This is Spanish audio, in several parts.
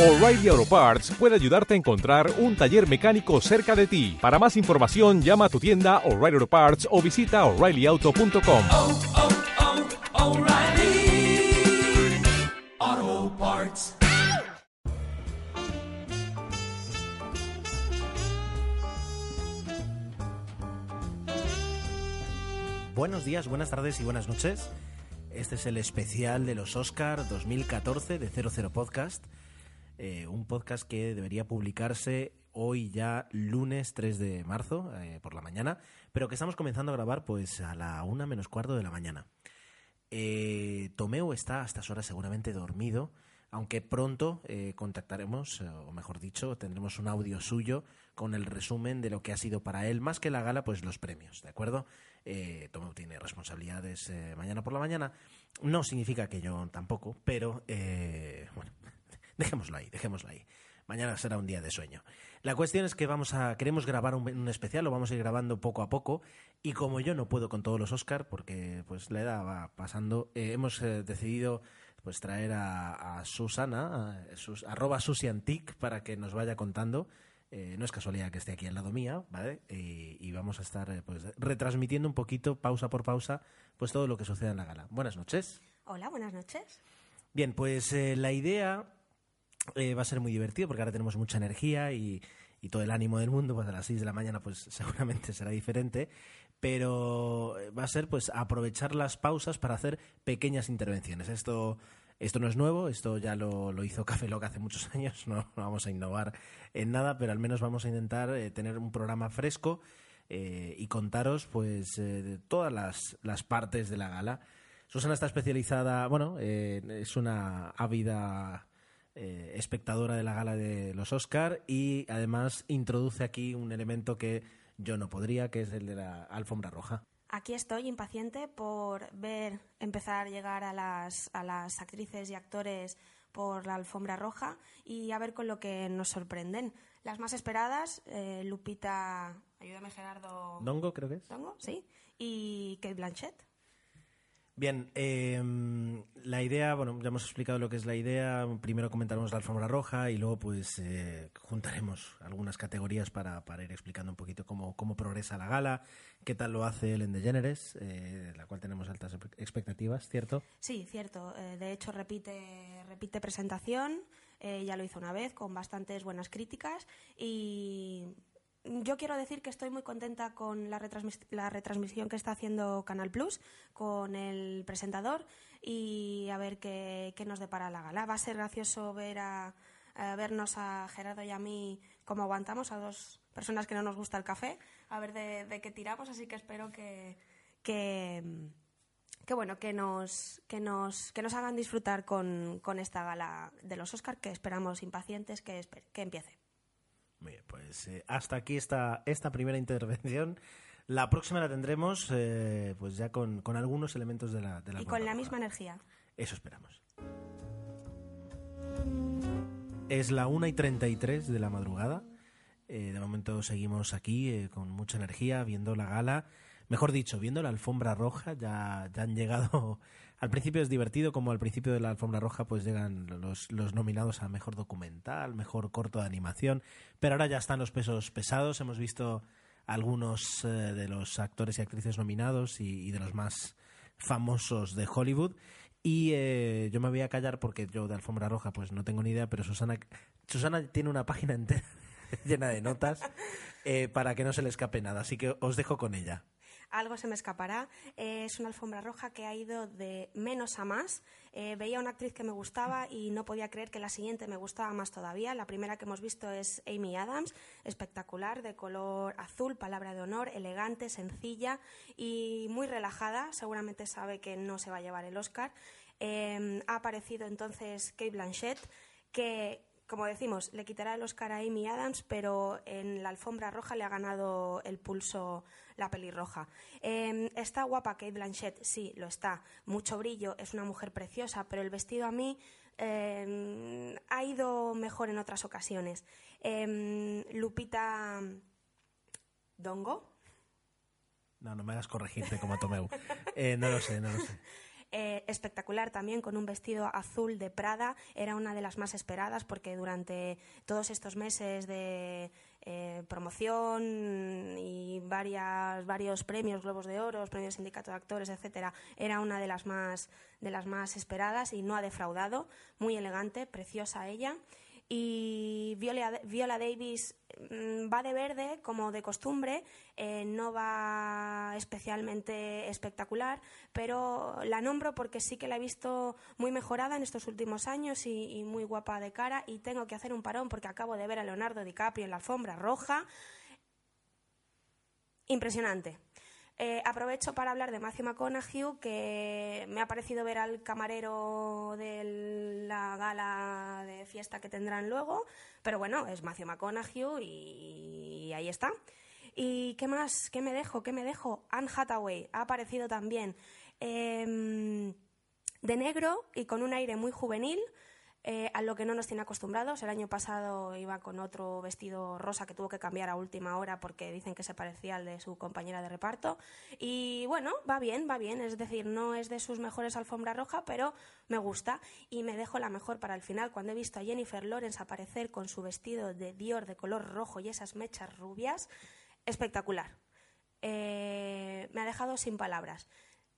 O'Reilly Auto Parts puede ayudarte a encontrar un taller mecánico cerca de ti. Para más información, llama a tu tienda O'Reilly Auto Parts o visita oreillyauto.com. oh, oh, Parts. Buenos días, buenas tardes y buenas noches. Este es el especial de los Oscar 2014 de 00 Podcast. Eh, un podcast que debería publicarse hoy ya lunes 3 de marzo eh, por la mañana, pero que estamos comenzando a grabar pues a la una menos cuarto de la mañana. Eh, Tomeu está a estas horas seguramente dormido, aunque pronto eh, contactaremos, o mejor dicho, tendremos un audio suyo con el resumen de lo que ha sido para él, más que la gala, pues los premios, ¿de acuerdo? Eh, Tomeu tiene responsabilidades mañana por la mañana. No significa que yo tampoco, pero bueno, dejémoslo ahí, dejémoslo ahí. Mañana será un día de sueño. La cuestión es que vamos a queremos grabar un, un especial, lo vamos a ir grabando poco a poco y como yo no puedo con todos los Oscar porque pues la edad va pasando, eh, hemos eh, decidido pues traer a, a Susana, a sus, arroba Susiantic para que nos vaya contando. Eh, no es casualidad que esté aquí al lado mía, ¿vale? Y, y vamos a estar pues retransmitiendo un poquito, pausa por pausa, pues todo lo que suceda en la gala. Buenas noches. Hola, buenas noches. Bien, pues la idea eh, va a ser muy divertido porque ahora tenemos mucha energía y, todo el ánimo del mundo, pues a las 6 de la mañana pues seguramente será diferente, pero eh, va a ser pues aprovechar las pausas para hacer pequeñas intervenciones. Esto esto no es nuevo, esto ya lo, lo hizo Café Lock hace muchos años, no, vamos a innovar en nada, pero al menos vamos a intentar eh, tener un programa fresco y contaros pues todas las, las partes de la gala. Susana está especializada, bueno, es una ávida eh, espectadora de la gala de los Oscar y además introduce aquí un elemento que yo no podría, que es el de la alfombra roja. Aquí estoy impaciente por ver empezar a llegar a las, a las actrices y actores por la alfombra roja y a ver con lo que nos sorprenden. Las más esperadas, eh, Lupita, ayúdame Gerardo. Dongo, creo que es. ¿Dongo? Sí. Y Kate Blanchett. Bien, eh, la idea, bueno, ya hemos explicado lo que es la idea. Primero comentaremos la alfombra roja y luego pues eh, juntaremos algunas categorías para, para ir explicando un poquito cómo, cómo progresa la gala, qué tal lo hace Ellen DeGeneres, eh, la cual tenemos altas expectativas, ¿cierto? Sí, cierto. Eh, de hecho, repite, repite presentación. Eh, ya lo hizo una vez con bastantes buenas críticas y yo quiero decir que estoy muy contenta con la, retransmis- la retransmisión que está haciendo Canal Plus con el presentador y a ver qué, nos depara la gala. Va a ser gracioso ver a, vernos a Gerardo y a mí cómo aguantamos a dos personas que no nos gusta el café, a ver de, qué tiramos, así que espero que, que, que bueno, que nos, que nos, que nos hagan disfrutar con, con esta gala de los Oscar que esperamos impacientes que, que empiece. Muy bien, pues eh, hasta aquí esta, esta primera intervención. La próxima la tendremos eh, pues ya con, con algunos elementos de la, de la Y con la misma energía. Eso esperamos. Es la 1 y 33 de la madrugada. Eh, de momento seguimos aquí eh, con mucha energía, viendo la gala. Mejor dicho, viendo la alfombra roja. Ya, ya han llegado. Al principio es divertido, como al principio de la alfombra roja, pues llegan los, los nominados a mejor documental, mejor corto de animación. Pero ahora ya están los pesos pesados. Hemos visto algunos eh, de los actores y actrices nominados y, de los más famosos de Hollywood. Y eh, yo me voy a callar porque yo de alfombra roja pues no tengo ni idea, pero Susana, Susana tiene una página entera llena de notas eh, para que no se le escape nada. Así que os dejo con ella. Algo se me escapará. Eh, es una alfombra roja que ha ido de menos a más. Eh, veía una actriz que me gustaba y no podía creer que la siguiente me gustaba más todavía. La primera que hemos visto es Amy Adams, espectacular, de color azul, palabra de honor, elegante, sencilla y muy relajada. Seguramente sabe que no se va a llevar el Oscar. Eh, ha aparecido entonces Kate Blanchett, que como decimos, le quitará el Oscar a Amy Adams, pero en la alfombra roja le ha ganado el pulso la pelirroja. Eh, ¿Está guapa Kate Blanchett? Sí, lo está. Mucho brillo, es una mujer preciosa, pero el vestido a mí eh, ha ido mejor en otras ocasiones. Eh, Lupita Dongo, No, no me hagas corregirte como Tomeu. Eh, no lo sé, no lo sé. Eh, espectacular también con un vestido azul de Prada. Era una de las más esperadas porque durante todos estos meses de eh, promoción y varias, varios premios, Globos de Oro, premios Sindicato de Actores, etcétera, era una de las más de las más esperadas y no ha defraudado. Muy elegante, preciosa ella y Viola, Davis mm, va de verde como de costumbre, eh, no va especialmente espectacular, pero la nombro porque sí que la he visto muy mejorada en estos últimos años y, y muy guapa de cara y tengo que hacer un parón porque acabo de ver a Leonardo DiCaprio en la alfombra roja. Impresionante. Eh, aprovecho para hablar de Matthew McConaughey, que me ha parecido ver al camarero de la gala de fiesta que tendrán luego, pero bueno, es Matthew McConaughey y ahí está. ¿Y qué más? ¿Qué me dejo? ¿Qué me dejo? Anne Hathaway ha aparecido también em, de negro y con un aire muy juvenil. Eh, a lo que no nos tiene acostumbrados. El año pasado iba con otro vestido rosa que tuvo que cambiar a última hora porque dicen que se parecía al de su compañera de reparto. Y bueno, va bien, va bien. Es decir, no es de sus mejores alfombra roja, pero me gusta. Y me dejo la mejor para el final. Cuando he visto a Jennifer Lawrence aparecer con su vestido de Dior de color rojo y esas mechas rubias, espectacular. Eh, me ha dejado sin palabras.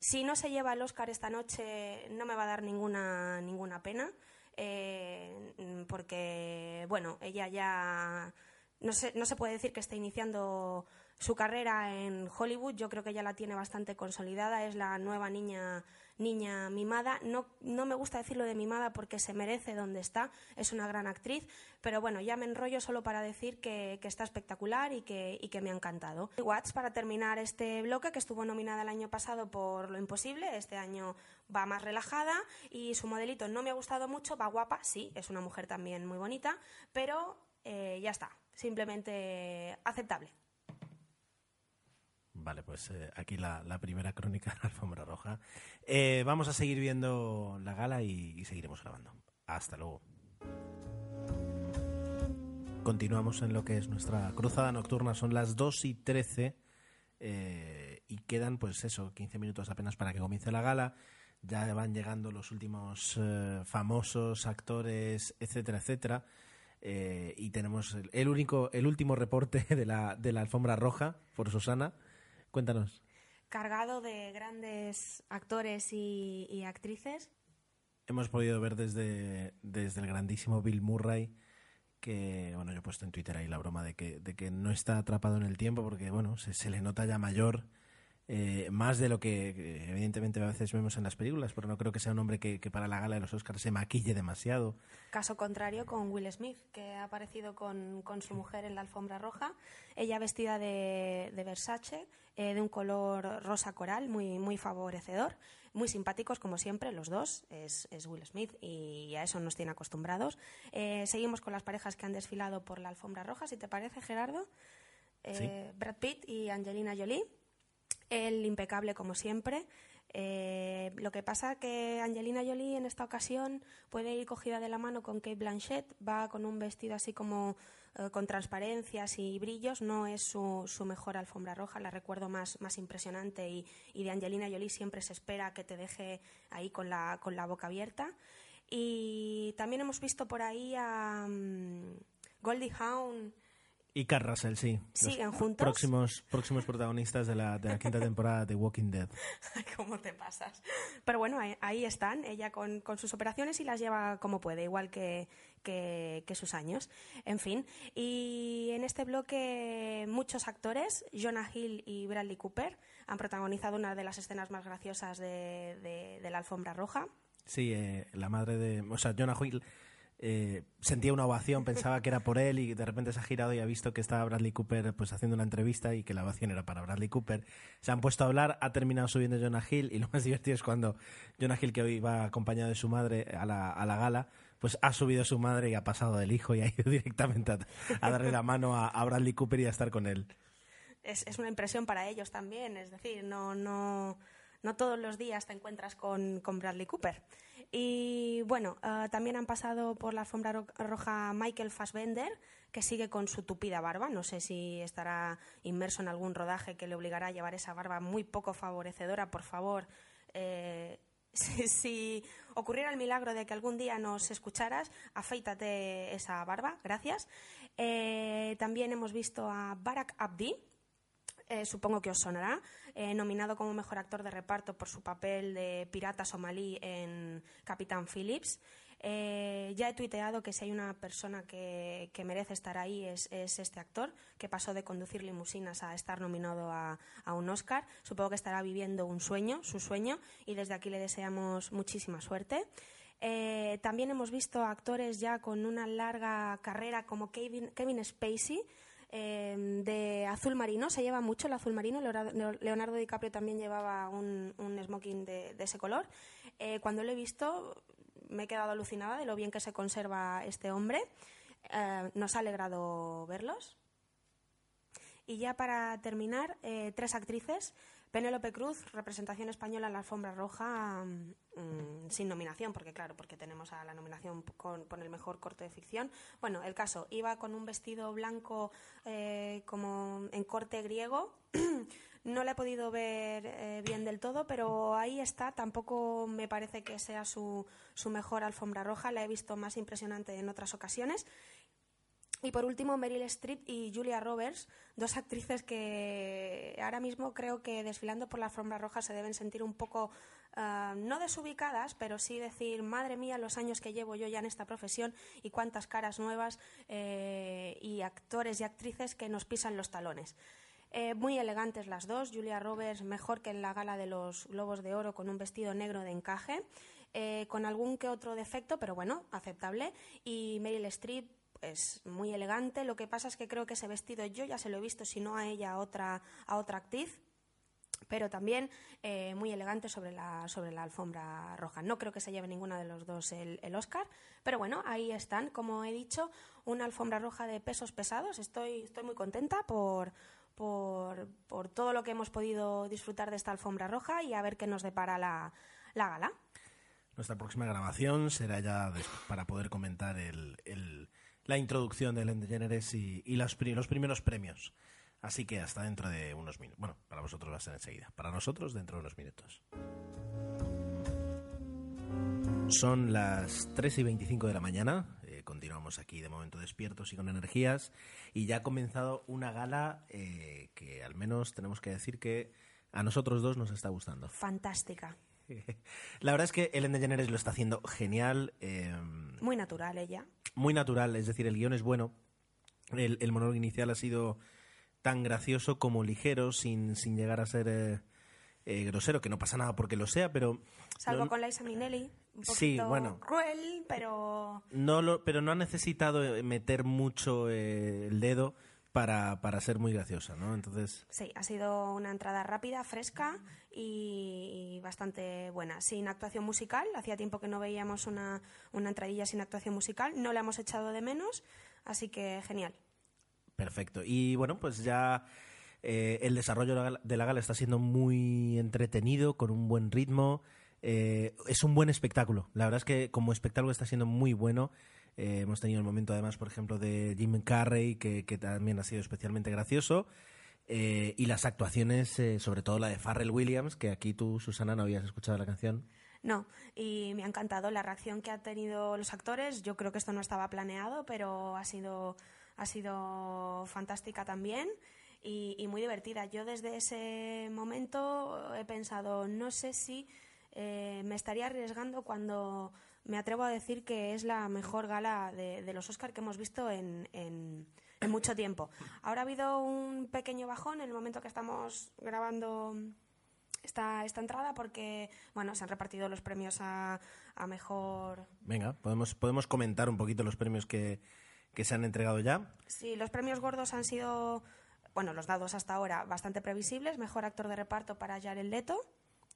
Si no se lleva el Oscar esta noche, no me va a dar ninguna, ninguna pena eh, porque, bueno, ella ya no se, no se puede decir que esté iniciando su carrera en Hollywood. Yo creo que ya la tiene bastante consolidada. Es la nueva niña niña mimada. No, no me gusta decirlo de mimada porque se merece donde está, es una gran actriz, pero bueno, ya me enrollo solo para decir que, está espectacular y que, y que me ha encantado. Watts, para terminar este bloque, que estuvo nominada el año pasado por Lo Imposible, este año va más relajada y su modelito no me ha gustado mucho, va guapa, sí, es una mujer también muy bonita, pero eh, ya está, simplemente aceptable. Vale, pues eh, aquí la, primera crónica de la alfombra roja. Eh, vamos a seguir viendo la gala y, seguiremos grabando. Hasta luego. Continuamos en lo que es nuestra cruzada nocturna. Son las 2 y 13 eh, y quedan, pues eso, 15 minutos apenas para que comience la gala. Ya van llegando los últimos famosos actores, etcétera, etcétera. y tenemos el, único, el último reporte de la, de la alfombra roja por Susana. Cuéntanos. Cargado de grandes actores y, actrices. Hemos podido ver desde, desde el grandísimo Bill Murray que, bueno, yo he puesto en Twitter ahí la broma de que, de que no está atrapado en el tiempo porque, bueno, se le nota ya mayor eh, más de lo que evidentemente a veces vemos en las películas, pero no creo que sea un hombre que, para la gala de los Oscars se maquille demasiado. Caso contrario con Will Smith, que ha aparecido con, su mujer en la alfombra roja, ella vestida de, Versace, eh, de un color rosa coral, muy, muy favorecedor, muy simpáticos como siempre, los dos, es, Will Smith y a eso nos tiene acostumbrados. Eh, seguimos con las parejas que han desfilado por la alfombra roja, si te parece, Gerardo. Brad Pitt y Angelina Jolie el impecable como siempre. Eh, lo que pasa que Angelina Jolie en esta ocasión puede ir cogida de la mano con Kate Blanchett, va con un vestido así como eh, con transparencias y brillos, no es su, mejor alfombra roja, la recuerdo más, más impresionante y, de Angelina Jolie siempre se espera que te deje ahí con la, con la boca abierta. Y también hemos visto por ahí a um, Goldie Hawn y Carl Russell, sí. ¿Siguen juntos? Próximos, próximos protagonistas de la, de la quinta temporada de Walking Dead. ¿Cómo te pasas? Pero bueno, ahí, están, ella con, con, sus operaciones y las lleva como puede, igual que, que, sus años. En fin, y en este bloque muchos actores, Jonah Hill y Bradley Cooper, han protagonizado una de las escenas más graciosas de, de, la alfombra roja. Sí, eh, la madre de... O sea, Jonah Hill eh, sentía una ovación, pensaba que era por él y de repente se ha girado y ha visto que estaba Bradley Cooper pues haciendo una entrevista y que la ovación era para Bradley Cooper. Se han puesto a hablar, ha terminado subiendo Jonah Hill y lo más divertido es cuando Jonah Hill, que hoy va acompañado de su madre a la, a la gala, pues ha subido su madre y ha pasado del hijo y ha ido directamente a, darle la mano a, Bradley Cooper y a estar con él. Es, es una impresión para ellos también, es decir, no, no, no todos los días te encuentras con, con Bradley Cooper. Y bueno, eh, también han pasado por la alfombra roja Michael Fassbender, que sigue con su tupida barba. No sé si estará inmerso en algún rodaje que le obligará a llevar esa barba muy poco favorecedora. Por favor, eh, si, ocurriera el milagro de que algún día nos escucharas, afeítate esa barba, gracias. Eh, también hemos visto a Barak Abdi, eh, supongo que os sonará, eh, nominado como mejor actor de reparto por su papel de pirata somalí en Capitán Phillips. Eh, ya he tuiteado que si hay una persona que, que merece estar ahí es, es este actor, que pasó de conducir limusinas a estar nominado a, a un Oscar. Supongo que estará viviendo un sueño, su sueño, y desde aquí le deseamos muchísima suerte. Eh, también hemos visto actores ya con una larga carrera como Kevin, Kevin Spacey, eh, de azul marino, se lleva mucho el azul marino. Leonardo, DiCaprio también llevaba un, un smoking de, de ese color. Eh, cuando lo he visto, me he quedado alucinada de lo bien que se conserva este hombre. Eh, nos ha alegrado verlos. Y ya para terminar, eh, tres actrices. Penélope Cruz, representación española en la alfombra roja, mm, sin nominación, porque claro, porque tenemos a la nominación con, el mejor corto de ficción. Bueno, el caso, iba con un vestido blanco eh, como en corte griego. no la he podido ver eh, bien del todo, pero ahí está. Tampoco me parece que sea su, su mejor alfombra roja. La he visto más impresionante en otras ocasiones. Y por último, Meryl Streep y Julia Roberts, dos actrices que ahora mismo creo que desfilando por la alfombra roja se deben sentir un poco, uh, no desubicadas, pero sí decir, madre mía, los años que llevo yo ya en esta profesión y cuántas caras nuevas eh, y actores y actrices que nos pisan los talones. Eh, muy elegantes las dos, Julia Roberts mejor que en la gala de los Globos de Oro con un vestido negro de encaje, eh, con algún que otro defecto, pero bueno, aceptable, y Meryl Streep es muy elegante. Lo que pasa es que creo que ese vestido yo ya se lo he visto, si no a ella, a otra, a otra actriz pero también eh, muy elegante sobre la, sobre la alfombra roja. No creo que se lleve ninguna de los dos el, el, Oscar, pero bueno, ahí están. Como he dicho, una alfombra roja de pesos pesados. Estoy, estoy muy contenta por, por, por todo lo que hemos podido disfrutar de esta alfombra roja y a ver qué nos depara la, la gala. Nuestra próxima grabación será ya para poder comentar el, el la introducción de Ellen DeGeneres y, los, los, primeros premios. Así que hasta dentro de unos minutos. Bueno, para vosotros va a ser enseguida. Para nosotros dentro de unos minutos. Son las 3 y 25 de la mañana. Eh, continuamos aquí de momento despiertos y con energías. Y ya ha comenzado una gala eh, que al menos tenemos que decir que a nosotros dos nos está gustando. Fantástica. La verdad es que Ellen DeGeneres lo está haciendo genial. Eh, muy natural ella. Muy natural, es decir, el guion es bueno. El, el monólogo inicial ha sido tan gracioso como ligero, sin, sin llegar a ser eh, eh, grosero, que no pasa nada porque lo sea, pero... Salvo no, con Liza Minnelli. Un sí, bueno. Cruel, pero... No lo, pero no ha necesitado meter mucho eh, el dedo para, para ser muy graciosa, ¿no? Entonces... Sí, ha sido una entrada rápida, fresca y, y, bastante buena. Sin actuación musical, hacía tiempo que no veíamos una, una entradilla sin actuación musical, no la hemos echado de menos, así que genial. Perfecto. Y bueno, pues ya eh, el desarrollo de la gala está siendo muy entretenido, con un buen ritmo. Eh, es un buen espectáculo. La verdad es que como espectáculo está siendo muy bueno. Eh, hemos tenido el momento, además, por ejemplo, de Jim Carrey, que, que también ha sido especialmente gracioso. Eh, y las actuaciones, eh, sobre todo la de Farrell Williams, que aquí tú, Susana, no habías escuchado la canción. No, y me ha encantado la reacción que han tenido los actores. Yo creo que esto no estaba planeado, pero ha sido, ha sido fantástica también. Y, y, muy divertida. Yo desde ese momento he pensado, no sé si eh, me estaría arriesgando cuando me atrevo a decir que es la mejor gala de, de los Oscar que hemos visto en, en, en, mucho tiempo. Ahora ha habido un pequeño bajón en el momento que estamos grabando esta, esta entrada porque bueno se han repartido los premios a, a mejor. Venga, podemos, podemos comentar un poquito los premios que, que se han entregado ya. Sí, los premios gordos han sido bueno, los dados hasta ahora bastante previsibles. Mejor actor de reparto para Jared Leto.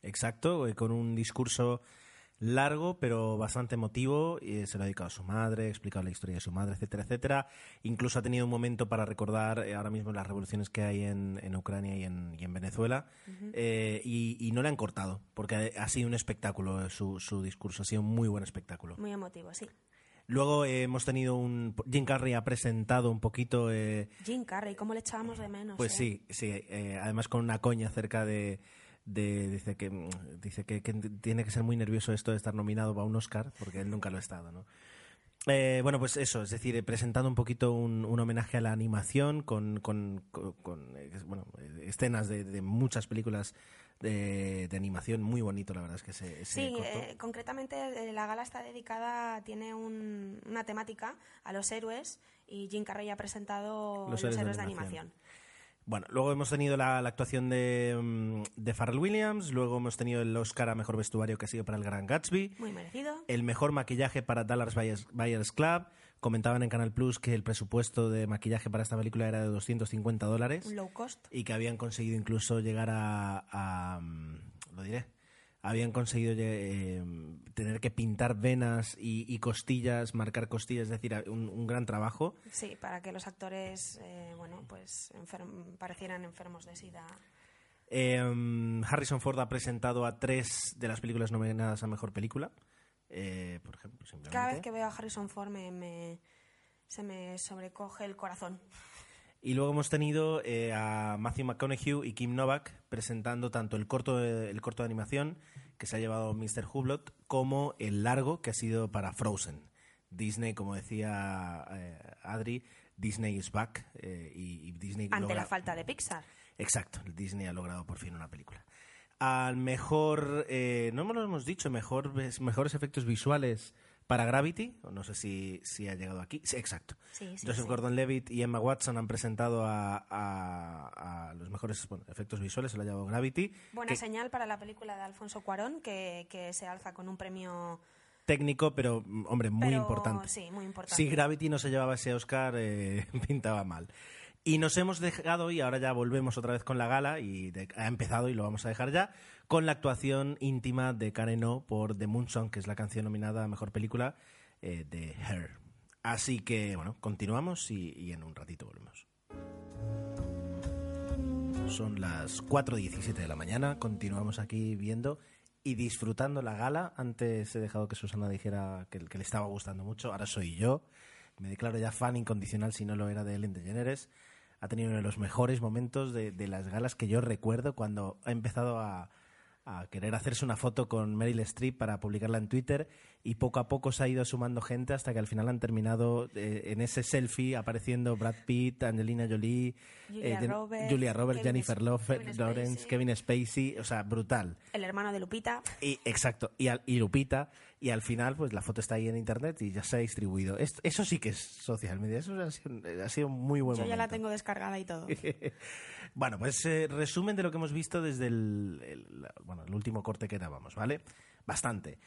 Exacto, con un discurso largo pero bastante emotivo y se lo ha dedicado a su madre, ha explicado la historia de su madre, etcétera, etcétera. Incluso ha tenido un momento para recordar eh, ahora mismo las revoluciones que hay en, en Ucrania y en, y en Venezuela uh -huh. eh, y, y, no le han cortado porque ha, sido un espectáculo su, su, discurso, ha sido un muy buen espectáculo. Muy emotivo, sí. Luego eh, hemos tenido un... Jim Carrey ha presentado un poquito... Eh, Jim Carrey, ¿cómo le echábamos de menos? Pues eh? sí, sí. eh, además con una coña acerca de de- dice que mm, dice que, que tiene que ser muy nervioso esto de estar nominado para un Oscar porque él nunca lo ha estado no Eh, bueno pues eso es decir presentando un poquito un, un homenaje a la animación con, con, con- con, eh, bueno eh, escenas de, de muchas películas de, de animación muy bonito la verdad es que ese Sí, eh, concretamente la gala está dedicada, tiene un- una temática a los héroes y Jim Carrey ha presentado Los los, héroes de héroes de animación. animación. Bueno, luego hemos tenido la, la actuación de, mm, de Pharrell Williams, luego hemos tenido el Oscar a Mejor Vestuario que ha sido para el Gran Gatsby, Muy merecido. el mejor maquillaje para Dallas Buyers, Buyers Club. Comentaban en Canal Plus que el presupuesto de maquillaje para esta película era de 250 dólares low cost. y que habían conseguido incluso llegar a... a, mm, lo diré. Habían conseguido eh, tener que pintar venas y, y costillas, marcar costillas, es decir, un, un gran trabajo. Sí, para que los actores, eh, bueno, pues enferm- parecieran enfermos de sida. Eh, Harrison Ford ha presentado a tres de las películas nominadas a mejor película. Eh, por ejemplo, simplemente. Cada vez que veo a Harrison Ford me, me- se me sobrecoge el corazón. Y luego hemos tenido eh, a Matthew McConaughey y Kim Novak presentando tanto el corto de, el corto de animación que se ha llevado Mr. Hublot como el largo que ha sido para Frozen. Disney, como decía eh, Adri, Disney is back eh, y, y Disney Ante logra- la falta de Pixar. Exacto, Disney ha logrado por fin una película. Al mejor, eh, no me lo hemos dicho, mejor, mejores efectos visuales para Gravity, o no sé si, si ha llegado aquí. Sí, exacto. Sí, sí, Joseph sí. Gordon-Levitt y Emma Watson han presentado a, a- a los mejores bueno, efectos visuales, se lo ha llevado Gravity. Buena que- señal para la película de Alfonso Cuarón, que, que se alza con un premio... técnico, pero hombre, muy pero, importante. Sí, muy importante. Si Gravity no se llevaba ese Oscar, eh, pintaba mal. Y nos hemos dejado, y ahora ya volvemos otra vez con la gala, y de- ha empezado y lo vamos a dejar ya, con la actuación íntima de Karen O por The Moon Song, que es la canción nominada a Mejor Película eh, de Her. Así que, bueno, continuamos y, en un ratito volvemos. Son las 4.17 de la mañana, continuamos aquí viendo y disfrutando la gala. Antes he dejado que Susana dijera que, que le estaba gustando mucho, ahora soy yo. Me declaro ya fan incondicional si no lo era de Ellen DeGeneres. Ha tenido uno de los mejores momentos de, de las galas que yo recuerdo cuando ha empezado a, a querer hacerse una foto con Meryl Streep para publicarla en Twitter y poco a poco se ha ido sumando gente hasta que al final han terminado eh, en ese selfie apareciendo Brad Pitt, Angelina Jolie, Julia Roberts, Julia Roberts, Kevin Jennifer Love- Lawrence. Kevin Spacey, o sea, brutal. El hermano de Lupita. Y, exacto, y, al- y Lupita, y al final, pues la foto está ahí en internet y ya se ha distribuido. Es- eso sí que es social media, eso ha sido, ha sido muy buen Yo ya la momento. tengo descargada y todo. Bueno, pues eh, resumen de lo que hemos visto desde el, el- la- bueno, el último corte que grabamos, ¿vale? Bastante.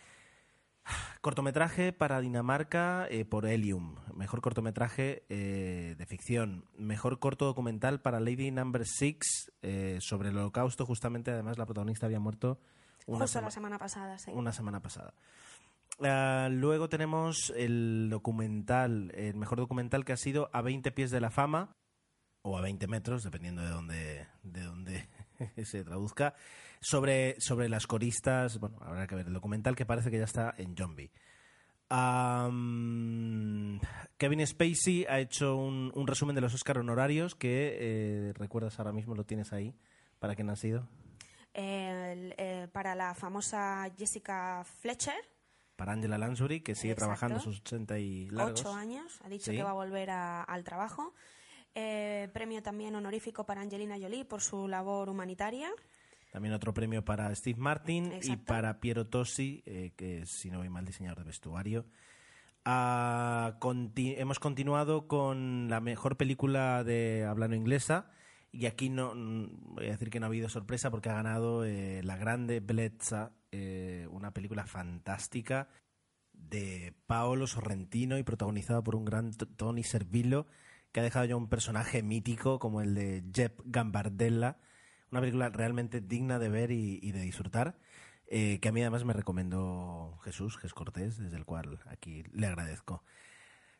Cortometraje para Dinamarca eh, por Helium. Mejor cortometraje eh, de ficción. Mejor corto documental para Lady Number Six eh, sobre el holocausto. Justamente, además, la protagonista había muerto una, Justo sema- la semana pasada, sí. una semana pasada. Ah, luego tenemos el documental, el mejor documental que ha sido A 20 pies de la fama, o a 20 metros, dependiendo de dónde, de dónde se traduzca, sobre, sobre las coristas. Bueno, habrá que ver el documental que parece que ya está en Zombie. Am, Kevin Spacey ha hecho un, un resumen de los Oscar honorarios que eh, recuerdas ahora mismo, lo tienes ahí. ¿Para quién ha sido? Eh, para la famosa Jessica Fletcher, Para Angela Lansbury, que sigue Exacto. trabajando sus 80 y largos. ocho años, ha dicho Sí. que va a volver a- al trabajo. Eh, premio también honorífico para Angelina Jolie por su labor humanitaria. También otro premio para Steve Martin y para Piero Tossi, eh, que es, si no voy mal, diseñador de vestuario. Ah, conti- hemos continuado con la mejor película de habla no inglesa. Y aquí no mm, voy a decir que no ha habido sorpresa porque ha ganado eh, La Grande Bellezza, eh, una película fantástica de Paolo Sorrentino y protagonizada por un gran Tony Servillo que ha dejado ya un personaje mítico como el de Jeb Gambardella. Una película realmente digna de ver y, y de disfrutar, eh, que a mí además me recomendó Jesús, Jesús Cortés, desde el cual aquí le agradezco.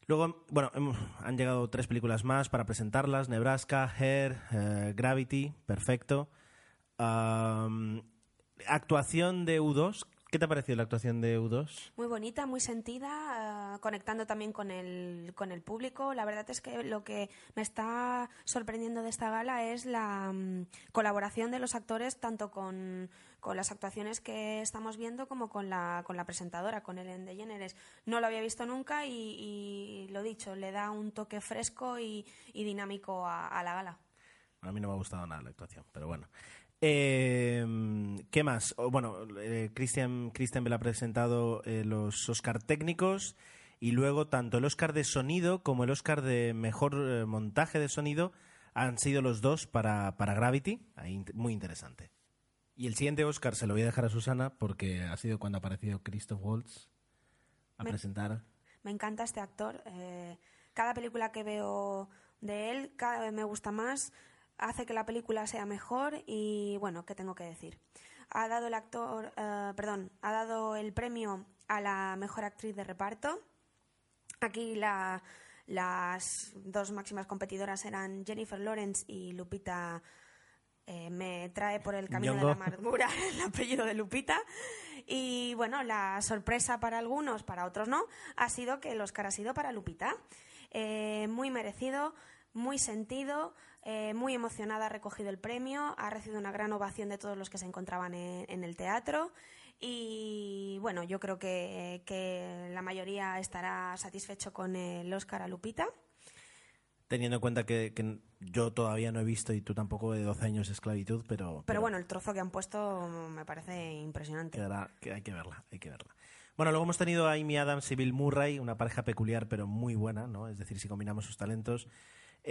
Luego, bueno, han llegado tres películas más para presentarlas: Nebraska, Hair, eh, Gravity, perfecto. Actuación de U2. ¿Qué te ha parecido la actuación de U2? Muy bonita, muy sentida. está conectando también con el, con el público. La verdad es que lo que me está sorprendiendo de esta gala es la mm, colaboración de los actores tanto con, con las actuaciones que estamos viendo como con la, con la presentadora, con Ellen DeGeneres. No lo había visto nunca y, y lo dicho, le da un toque fresco y, y dinámico a, a la gala. A mí no me ha gustado nada la actuación, pero bueno. Eh, ¿Qué más? Oh, bueno, eh, Christian, Christian Bell ha presentado eh, los Oscar técnicos y luego tanto el Oscar de sonido como el Oscar de mejor eh, montaje de sonido han sido los dos para, para Gravity. Ahí, muy interesante. Y el siguiente Oscar se lo voy a dejar a Susana porque ha sido cuando ha aparecido Christoph Waltz a Me- presentar. Me encanta este actor. eh, cada película que veo de él cada vez me gusta más, hace que la película sea mejor y bueno, ¿qué tengo que decir? Ha dado el actor, eh, perdón, ha dado el premio a la mejor actriz de reparto. Aquí la- las dos máximas competidoras eran Jennifer Lawrence y Lupita. eh, me trae por el camino de la amargura el apellido de Lupita. Y bueno, la sorpresa para algunos, para otros no, ha sido que el Oscar ha sido para Lupita. Eh, muy merecido, muy sentido, eh, muy emocionada ha recogido el premio, ha recibido una gran ovación de todos los que se encontraban en, en el teatro. Y bueno, yo creo que, que la mayoría estará satisfecho con el Oscar a Lupita. Teniendo en cuenta que, que yo todavía no he visto y tú tampoco de 12 años de esclavitud, pero... Pero bueno, el trozo que han puesto me parece impresionante. Quedará, que hay que verla, hay que verla. Bueno, luego hemos tenido a Amy Adams y Bill Murray, una pareja peculiar pero muy buena, ¿no? Es decir, si combinamos sus talentos,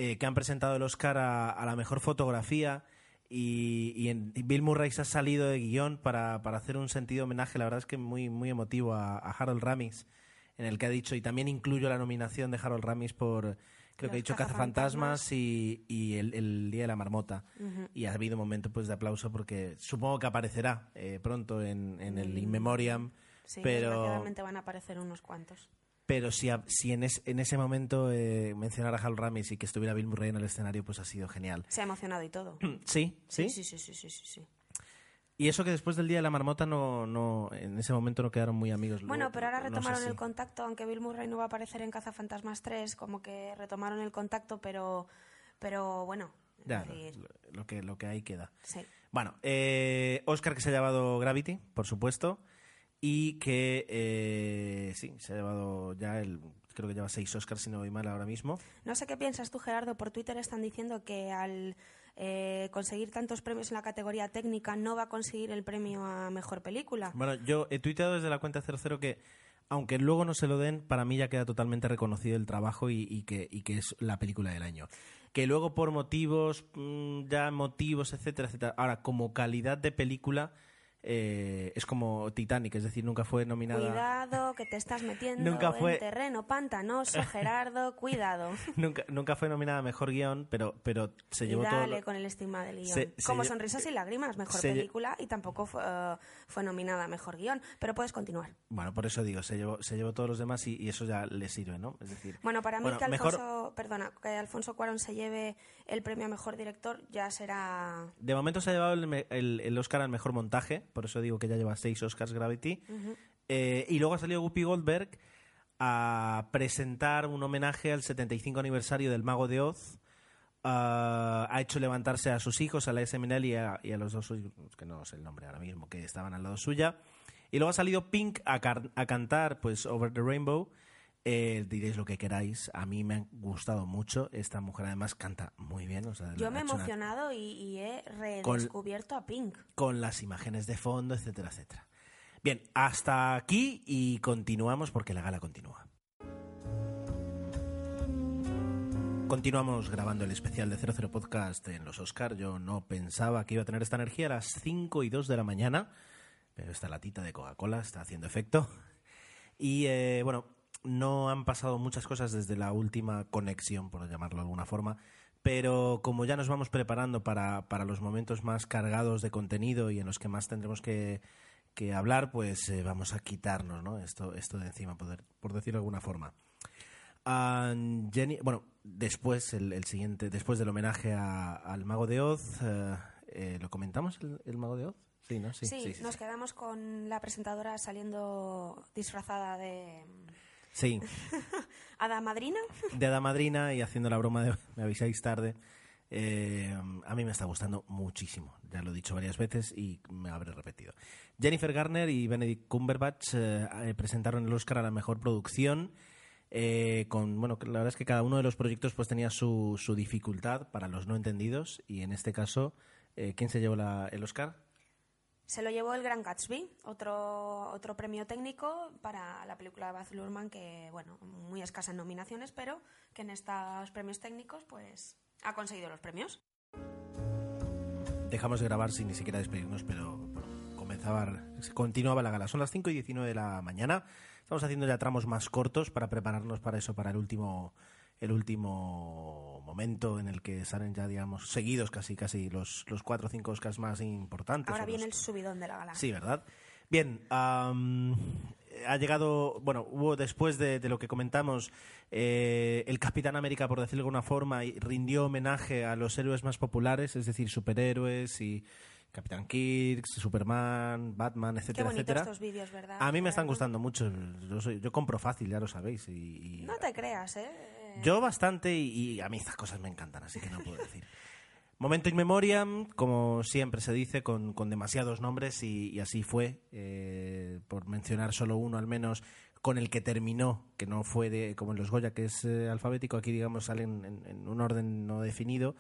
eh, que han presentado el Oscar a, a la mejor fotografía y, y en- y Bill Murray se ha salido de guion para, para hacer un sentido homenaje, la verdad es que muy, muy emotivo a, a Harold Ramis, en el que ha dicho, y también incluyo la nominación de Harold Ramis por, creo que ha dicho Cazafantasmas y, y el, el Día de la Marmota. Y ha habido un momento pues de aplauso porque supongo que aparecerá eh, pronto en, en el In Memoriam, Sí, pero, van a aparecer unos cuantos. Pero si, a- si en, es- en ese momento eh, mencionar a Hal Ramis y que estuviera Bill Murray en el escenario, pues ha sido genial. Se ha emocionado y todo. Sí, sí. Sí, sí, sí, sí, sí. Y eso que después del Día de la Marmota no, no en ese momento no quedaron muy amigos. Bueno, Luego, pero ahora no sé retomaron si- el contacto, aunque Bill Murray no va a aparecer en Cazafantasmas 3, como que retomaron el contacto, pero, pero bueno. Ya, decir, lo, lo que, lo que ahí queda. sí. Bueno, eh, Oscar que se ha llevado Gravity, por supuesto, y que eh, sí, se ha llevado ya el, creo que lleva seis Oscars si no voy mal ahora mismo. No sé qué piensas tú, Gerardo. Por Twitter están diciendo que al eh, conseguir tantos premios en la categoría técnica no va a conseguir el premio a mejor película. Bueno, yo he tuiteado desde la cuenta 00 que aunque luego no se lo den, para mí ya queda totalmente reconocido el trabajo y, y que, y que es la película del año. Que luego por motivos, mm, ya motivos, etcétera, etcétera. Ahora, como calidad de película, eh, es como Titanic, es decir, nunca fue nominada. Cuidado, que te estás metiendo Nunca fue- en terreno pantanoso, Gerardo. Cuidado. Nunca, nunca fue nominada a mejor guion, pero, pero se y llevó dale todo. con el estigma del guion. Se- Como Sonrisas y Lágrimas, mejor se película y tampoco fue, eh, fue nominada a mejor guion. Pero puedes continuar. Bueno, por eso digo, se llevó, se llevó todos los demás y, y eso ya le sirve, ¿no? Es decir, Bueno, para mí Bueno, que mejor- Alfonso, perdona, que Alfonso Cuarón se lleve el premio a mejor director ya será de momento se ha llevado el, el- el Oscar al mejor montaje, por eso digo que ya lleva seis Oscars Gravity. Eh, y luego ha salido Guppy Goldberg a presentar un homenaje al 75 aniversario del Mago de Oz. Ah, ha hecho levantarse a sus hijos, a la Minelli y a, y a los dos que no sé el nombre ahora mismo, que estaban al lado suya. Y luego ha salido Pink a, a cantar pues Over the Rainbow. Eh, diréis lo que queráis. A mí me ha gustado mucho. Esta mujer además canta muy bien. o sea, Yo me he una- emocionado y, y he Con- redescubierto a Pink. con las imágenes de fondo, etcétera, etcétera. Bien, hasta aquí y continuamos porque la gala continúa. Continuamos grabando el especial de 00 Podcast en los Oscar. Yo no pensaba que iba a tener esta energía a las 5 y 2 de la mañana, pero esta latita de Coca-Cola está haciendo efecto. Y eh, bueno, no han pasado muchas cosas desde la última conexión, por llamarlo de alguna forma, pero como ya nos vamos preparando para, para los momentos más cargados de contenido y en los que más tendremos que, que hablar, pues eh, vamos a quitarnos ¿no? esto, esto de encima, poder, por decirlo de alguna forma. Jenny, bueno, después, el, el siguiente, después del homenaje a- al Mago de Oz, eh, eh, ¿lo comentamos el, el Mago de Oz? Sí, ¿no? Sí, Sí, nos quedamos con la presentadora saliendo disfrazada de... Sí, Ada Madrina. de Hada Madrina y haciendo la broma de me avisáis tarde. eh, a mí me está gustando muchísimo. Ya lo he dicho varias veces y me habré repetido. Jennifer Garner y Benedict Cumberbatch eh, eh, presentaron el Oscar a la mejor producción. eh, con bueno, la verdad es que cada uno de los proyectos pues tenía su, su dificultad para los no entendidos y en este caso, eh, ¿quién se llevó la- el Oscar? Se lo llevó el Gran Gatsby, otro, otro premio técnico para la película de Baz Luhrmann, que, bueno, muy escasa en nominaciones, pero que en estos premios técnicos, pues, ha conseguido los premios. Dejamos de grabar sin ni siquiera despedirnos, pero bueno, comenzaba, continuaba la gala. Son las 5 y 19 de la mañana. Estamos haciendo ya tramos más cortos para prepararnos para eso, para el último, el último momento en el que salen ya, digamos, seguidos casi, casi los, los cuatro o cinco Oscars más importantes. Ahora viene los- el subidón de la gala. Sí, ¿verdad? Bien, ha llegado, bueno, hubo después de, de lo que comentamos, eh, el Capitán América, por decirlo de alguna forma, y rindió homenaje a los héroes más populares, es decir, superhéroes y Capitán Kirk, Superman, Batman, Qué etcétera, bonitos etcétera. estos vídeos, ¿verdad? A mí me están gustando mucho. Yo, soy- yo compro fácil, ya lo sabéis. Y, y- No te creas, ¿eh? Yo bastante y, a mí estas cosas me encantan, así que no puedo decir. Momento in memoriam, como siempre se dice, con, con demasiados nombres y, así fue, eh, por mencionar solo uno al menos, con el que terminó, que no fue de, como en los Goya, que es eh, alfabético, aquí digamos salen en, un orden no definido,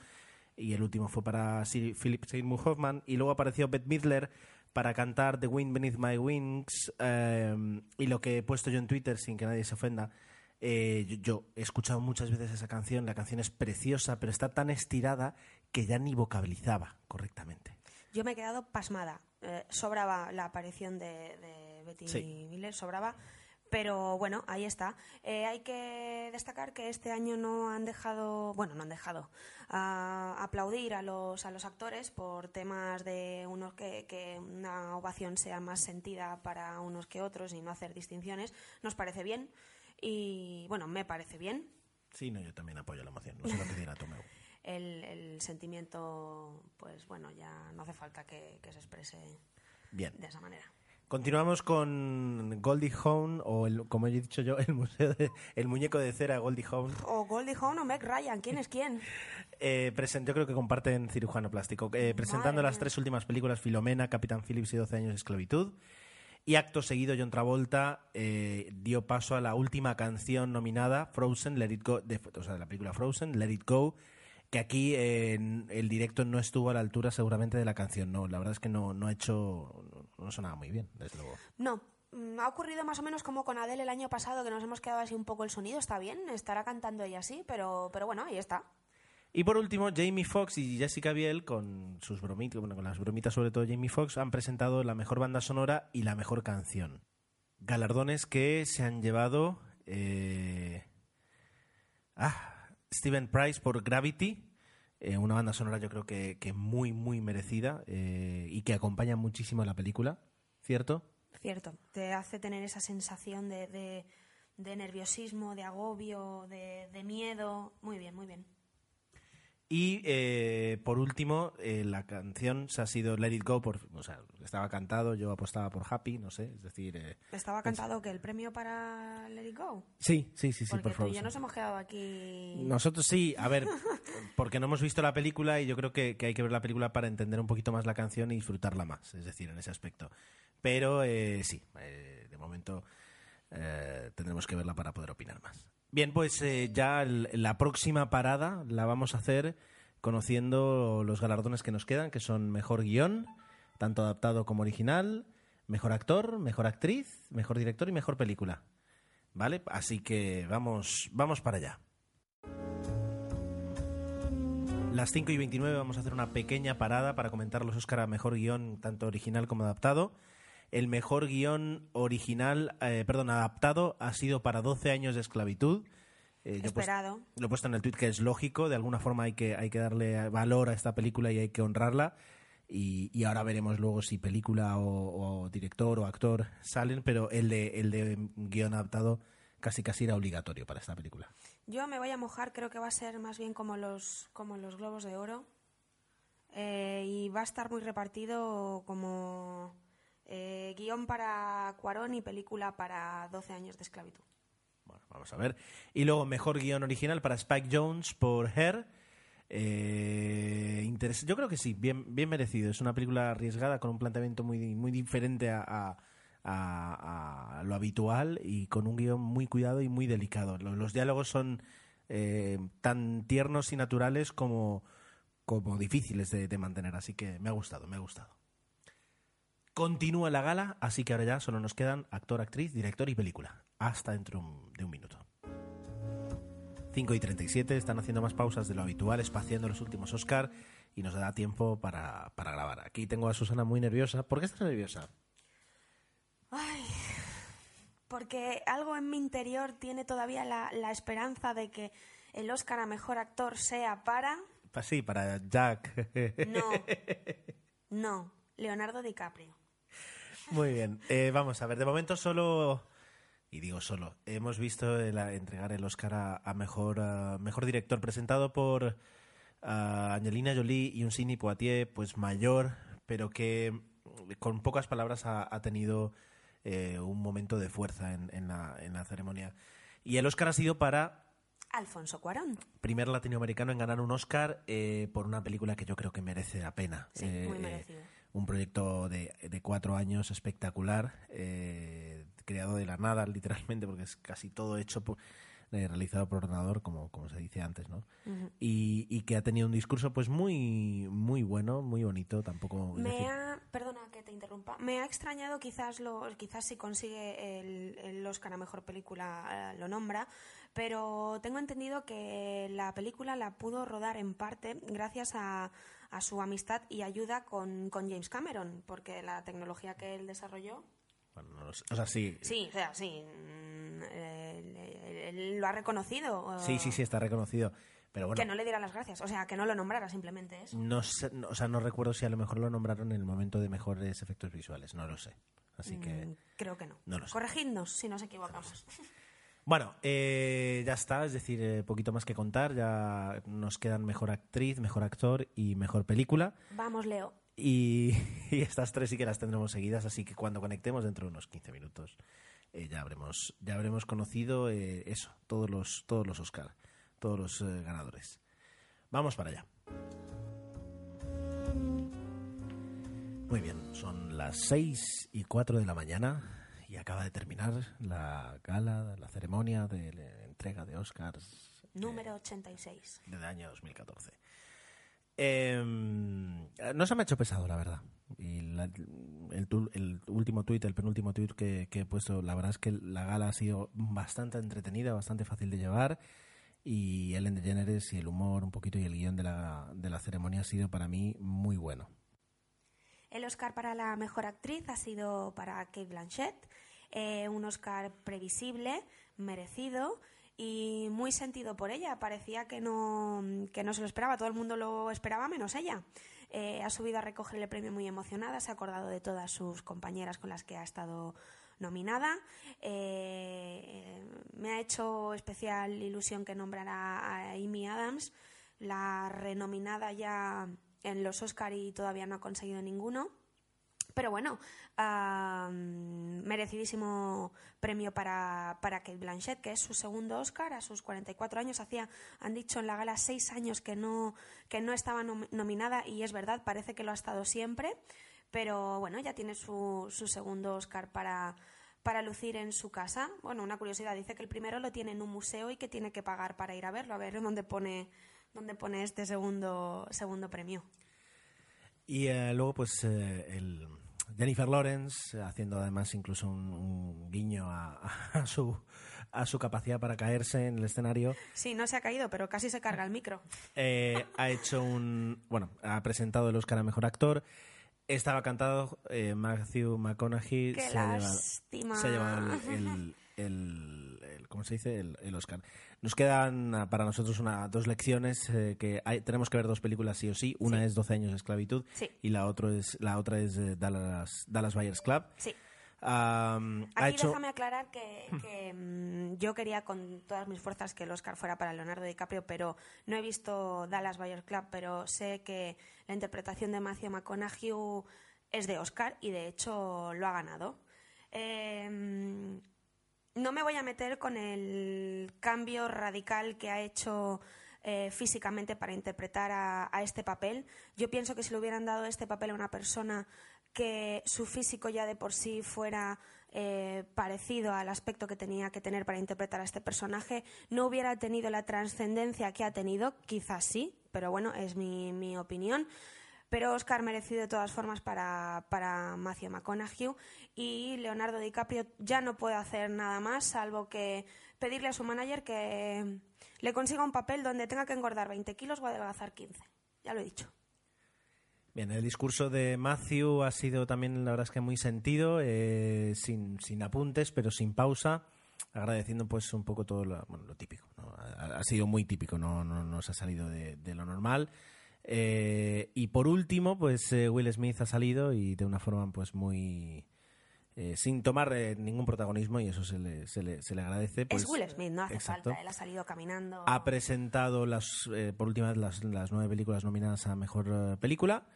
y el último fue para Sir- Philip Seymour Hoffman, y luego apareció Bette Midler para cantar The Wind Beneath My Wings, eh, y lo que he puesto yo en Twitter, sin que nadie se ofenda, eh, yo, yo he escuchado muchas veces esa canción, la canción es preciosa, pero está tan estirada que ya ni vocabilizaba correctamente. Yo me he quedado pasmada. Eh, sobraba la aparición de, de Betty Sí. Miller, sobraba. Pero bueno, ahí está. Eh, hay que destacar que este año no han dejado, bueno, no han dejado aplaudir a los, a los actores por temas de unos que, que una ovación sea más sentida para unos que otros y no hacer distinciones. Nos parece bien. Y bueno, me parece bien. Sí, no, yo también apoyo la moción, no sé lo que dirá Tomeu. El, el sentimiento, pues bueno, ya no hace falta que, que se exprese Bien. de esa manera. Continuamos con Goldie Hawn, o el, como he dicho yo, el museo de- el muñeco de cera Goldie Hawn. O Goldie Hawn o Meg Ryan, ¿quién es quién? Eh, presen- yo creo que comparten cirujano plástico. Eh, presentando Madre las tres últimas películas, Filomena, Capitán Phillips y 12 años de esclavitud. Y acto seguido, John Travolta eh, dio paso a la última canción nominada, Frozen, Let It Go, de, o sea, de la película Frozen, Let It Go, que aquí el directo no estuvo a la altura seguramente de la canción. No, la verdad es que no, no ha hecho, no, no sonaba muy bien, desde luego. No, mm, ha ocurrido más o menos como con Adele el año pasado, que nos hemos quedado así un poco el sonido, está bien, estará cantando ella así, pero, pero bueno, ahí está. Y por último, Jamie Foxx y Jessica Biel, con sus bromitas, bueno, con las bromitas sobre todo Jamie Foxx, han presentado la mejor banda sonora y la mejor canción. Galardones que se han llevado eh, ah, Steven Price por Gravity, eh, una banda sonora yo creo que, que muy, muy merecida eh, y que acompaña muchísimo a la película, ¿cierto? Cierto, te hace tener esa sensación de, de- nerviosismo, de agobio, de miedo. Muy bien, muy bien. Y eh, por último, eh, la canción se ha sido Let It Go, por, o sea, estaba cantado, yo apostaba por Happy, no sé, es decir... eh, ¿Estaba cantado que el premio para Let It Go? sí, sí, sí, sí, Porque por favor. y yo nos hemos quedado aquí... Nosotros sí, a ver, porque no hemos visto la película y yo creo que, que hay que ver la película para entender un poquito más la canción y disfrutarla más, es decir, en ese aspecto. Pero eh, sí, eh, de momento eh, tendremos que verla para poder opinar más. Bien, pues eh, ya la próxima parada la vamos a hacer conociendo los galardones que nos quedan, que son mejor guion, tanto adaptado como original, mejor actor, mejor actriz, mejor director y mejor película. ¿Vale? Así que vamos, vamos para allá. Las 5 y 29 vamos a hacer una pequeña parada para comentar los Oscar a mejor guion, tanto original como adaptado. El mejor guion original, eh, perdón, adaptado ha sido para 12 años de esclavitud. Eh, yo he puesto- Esperado. lo he puesto en el tweet que es lógico, de alguna forma hay que, hay que darle valor a esta película y hay que honrarla. Y, y ahora veremos luego si película o, o director o actor salen, pero el de, el de guion adaptado casi casi era obligatorio para esta película. Yo me voy a mojar, creo que va a ser más bien como los, como los globos de oro. Eh, y va a estar muy repartido como eh, guion para Cuarón y película para 12 años de esclavitud. Bueno, vamos a ver. Y luego, mejor guion original para Spike Jones por Her. Eh, Yo creo que sí, bien, bien merecido. Es una película arriesgada con un planteamiento muy, muy diferente a, lo habitual y con un guion muy cuidado y muy delicado. Lo- Los, diálogos son eh, tan tiernos y naturales como, como difíciles de, de mantener. Así que me ha gustado, me ha gustado. Continúa la gala, así que ahora ya solo nos quedan actor, actriz, director y película. Hasta dentro de un minuto. 5 y 37 están haciendo más pausas de lo habitual, espaciando los últimos Oscar y nos da tiempo para, para grabar. Aquí tengo a Susana muy nerviosa. ¿Por qué estás nerviosa? Ay, porque algo en mi interior tiene todavía la, la esperanza de que el Oscar a Mejor Actor sea para... Pa- Sí, para Jack. No, no, Leonardo DiCaprio. Muy bien. Eh, vamos a ver, de momento solo, y digo solo, hemos visto el- a- entregar el Oscar a, a mejor, a mejor director presentado por ah, Angelina Jolie y un Sidney Poitier, pues mayor, pero que con pocas palabras ha, ha tenido eh, un momento de fuerza en, en la, en la ceremonia. Y el Oscar ha sido para Alfonso Cuarón. primer latinoamericano en ganar un Oscar eh, por una película que yo creo que merece la pena. Sí, Eh, muy eh, merecido. Un proyecto de, de cuatro años espectacular, eh, creado de la nada, literalmente, porque es casi todo hecho por, eh, realizado por ordenador, como, como se dice antes, ¿no? y, y que ha tenido un discurso pues muy muy bueno, muy bonito, tampoco... Me decir, ha, perdona que te interrumpa, me ha extrañado quizás lo, quizás si consigue el, el Oscar a mejor película eh, lo nombra, pero tengo entendido que la película la pudo rodar en parte gracias a, a su amistad y ayuda con, con James Cameron, porque la tecnología que él desarrolló bueno, no lo sé. o sea, sí, Sí, o sea, sí. mm, Él, él- él lo ha reconocido. sí, sí, sí, está reconocido. Pero bueno, Que no le diera las gracias. O sea, que no lo nombrara simplemente eso. no sé, no- o sea, no recuerdo si a lo mejor lo nombraron en el momento de mejores efectos visuales, no lo sé. Así que... Mm, Creo que no. no lo sé. Corregidnos si nos equivocamos. Bueno, eh, ya está, es decir, eh, poquito más que contar. Ya nos quedan mejor actriz, mejor actor y mejor película. Vamos, Leo. Y, y estas tres sí que las tendremos seguidas, así que cuando conectemos dentro de unos 15 minutos eh, ya habremos ya habremos conocido eh, eso, todos los todos los Oscar, todos los ganadores. Vamos para allá. Muy bien, son las 6 y 4 de la mañana y acaba de terminar la gala, la ceremonia de la entrega de Oscars Número 86. del año 2014. Eh, no se me ha hecho pesado, la verdad. Y la- el, el último tuit, el penúltimo tuit que, que he puesto, la verdad es que la gala ha sido bastante entretenida, bastante fácil de llevar. Y Ellen DeGeneres y el humor un poquito y el guion de la, de la ceremonia ha sido para mí muy bueno. El Oscar para la mejor actriz ha sido para Kate Blanchett. eh, un Oscar previsible, merecido y muy sentido por ella. Parecía que no, que no se lo esperaba, todo el mundo lo esperaba menos ella. Eh, ha subido a recoger el premio muy emocionada, se ha acordado de todas sus compañeras con las que ha estado nominada. Eh, me ha hecho especial ilusión que nombrara a Amy Adams, la renominada ya en los Oscar y todavía no ha conseguido ninguno. Pero bueno, ah, merecidísimo premio para, para Kate Blanchett, que es su segundo Oscar a sus 44 años. Hacía, han dicho en la gala, seis años que no, que no estaba nom- nominada y es verdad, parece que lo ha estado siempre. Pero bueno, ya tiene su, su segundo Oscar para, para lucir en su casa. Bueno, una curiosidad, dice que el primero lo tiene en un museo y que tiene que pagar para ir a verlo, a ver dónde pone, dónde pone este segundo, segundo premio. Y eh, luego, pues, eh, el Jennifer Lawrence, haciendo además incluso un, un guiño a, a su, a su capacidad para caerse en el escenario, Sí, no se ha caído, pero casi se carga el micro. eh, ha hecho un. Bueno, ha presentado el Oscar a mejor actor. Estaba cantado eh, Matthew McConaughey. Qué se, ha llevado, lástima. se ha llevado el, el- el- el- ¿Cómo se dice? El, el Oscar. Nos quedan ah, para nosotros una, dos lecciones eh, que hay- tenemos que ver dos películas sí o sí. Una Sí. es 12 años de esclavitud Sí. y la, otro es, la otra es eh, Dallas, Dallas Buyers Club. Sí. Am, ha Aquí hecho. déjame aclarar que, que, mm, yo quería con todas mis fuerzas que el Oscar fuera para Leonardo DiCaprio, pero no he visto Dallas Buyers Club, pero sé que la interpretación de Matthew McConaughey es de Oscar y de hecho lo ha ganado. Eh, no me voy a meter con el cambio radical que ha hecho eh, físicamente para interpretar a, a este papel. Yo pienso que si le hubieran dado este papel a una persona que su físico ya de por sí fuera eh, parecido al aspecto que tenía que tener para interpretar a este personaje, no hubiera tenido la trascendencia que ha tenido, quizás sí, pero bueno, es mi, mi opinión. Pero Oscar merecido de todas formas para, para Matthew McConaughey y Leonardo DiCaprio ya no puede hacer nada más salvo que pedirle a su manager que le consiga un papel donde tenga que engordar 20 kilos o adelgazar 15. Ya lo he dicho. Bien, el discurso de Matthew ha sido también, la verdad es que muy sentido, eh, sin, sin apuntes, pero sin pausa, agradeciendo pues un poco todo lo, bueno, lo típico. Ha, sido muy típico, no, no, no se ha salido de lo normal. Eh, y por último, pues eh, Will Smith ha salido y de una forma pues muy... eh, sin tomar ningún protagonismo y eso se le, se le, se le agradece. Pues, es Will Smith, no hace exacto. falta. Él ha salido caminando. Ha presentado las, por última vez las, las nueve películas nominadas a Mejor Película,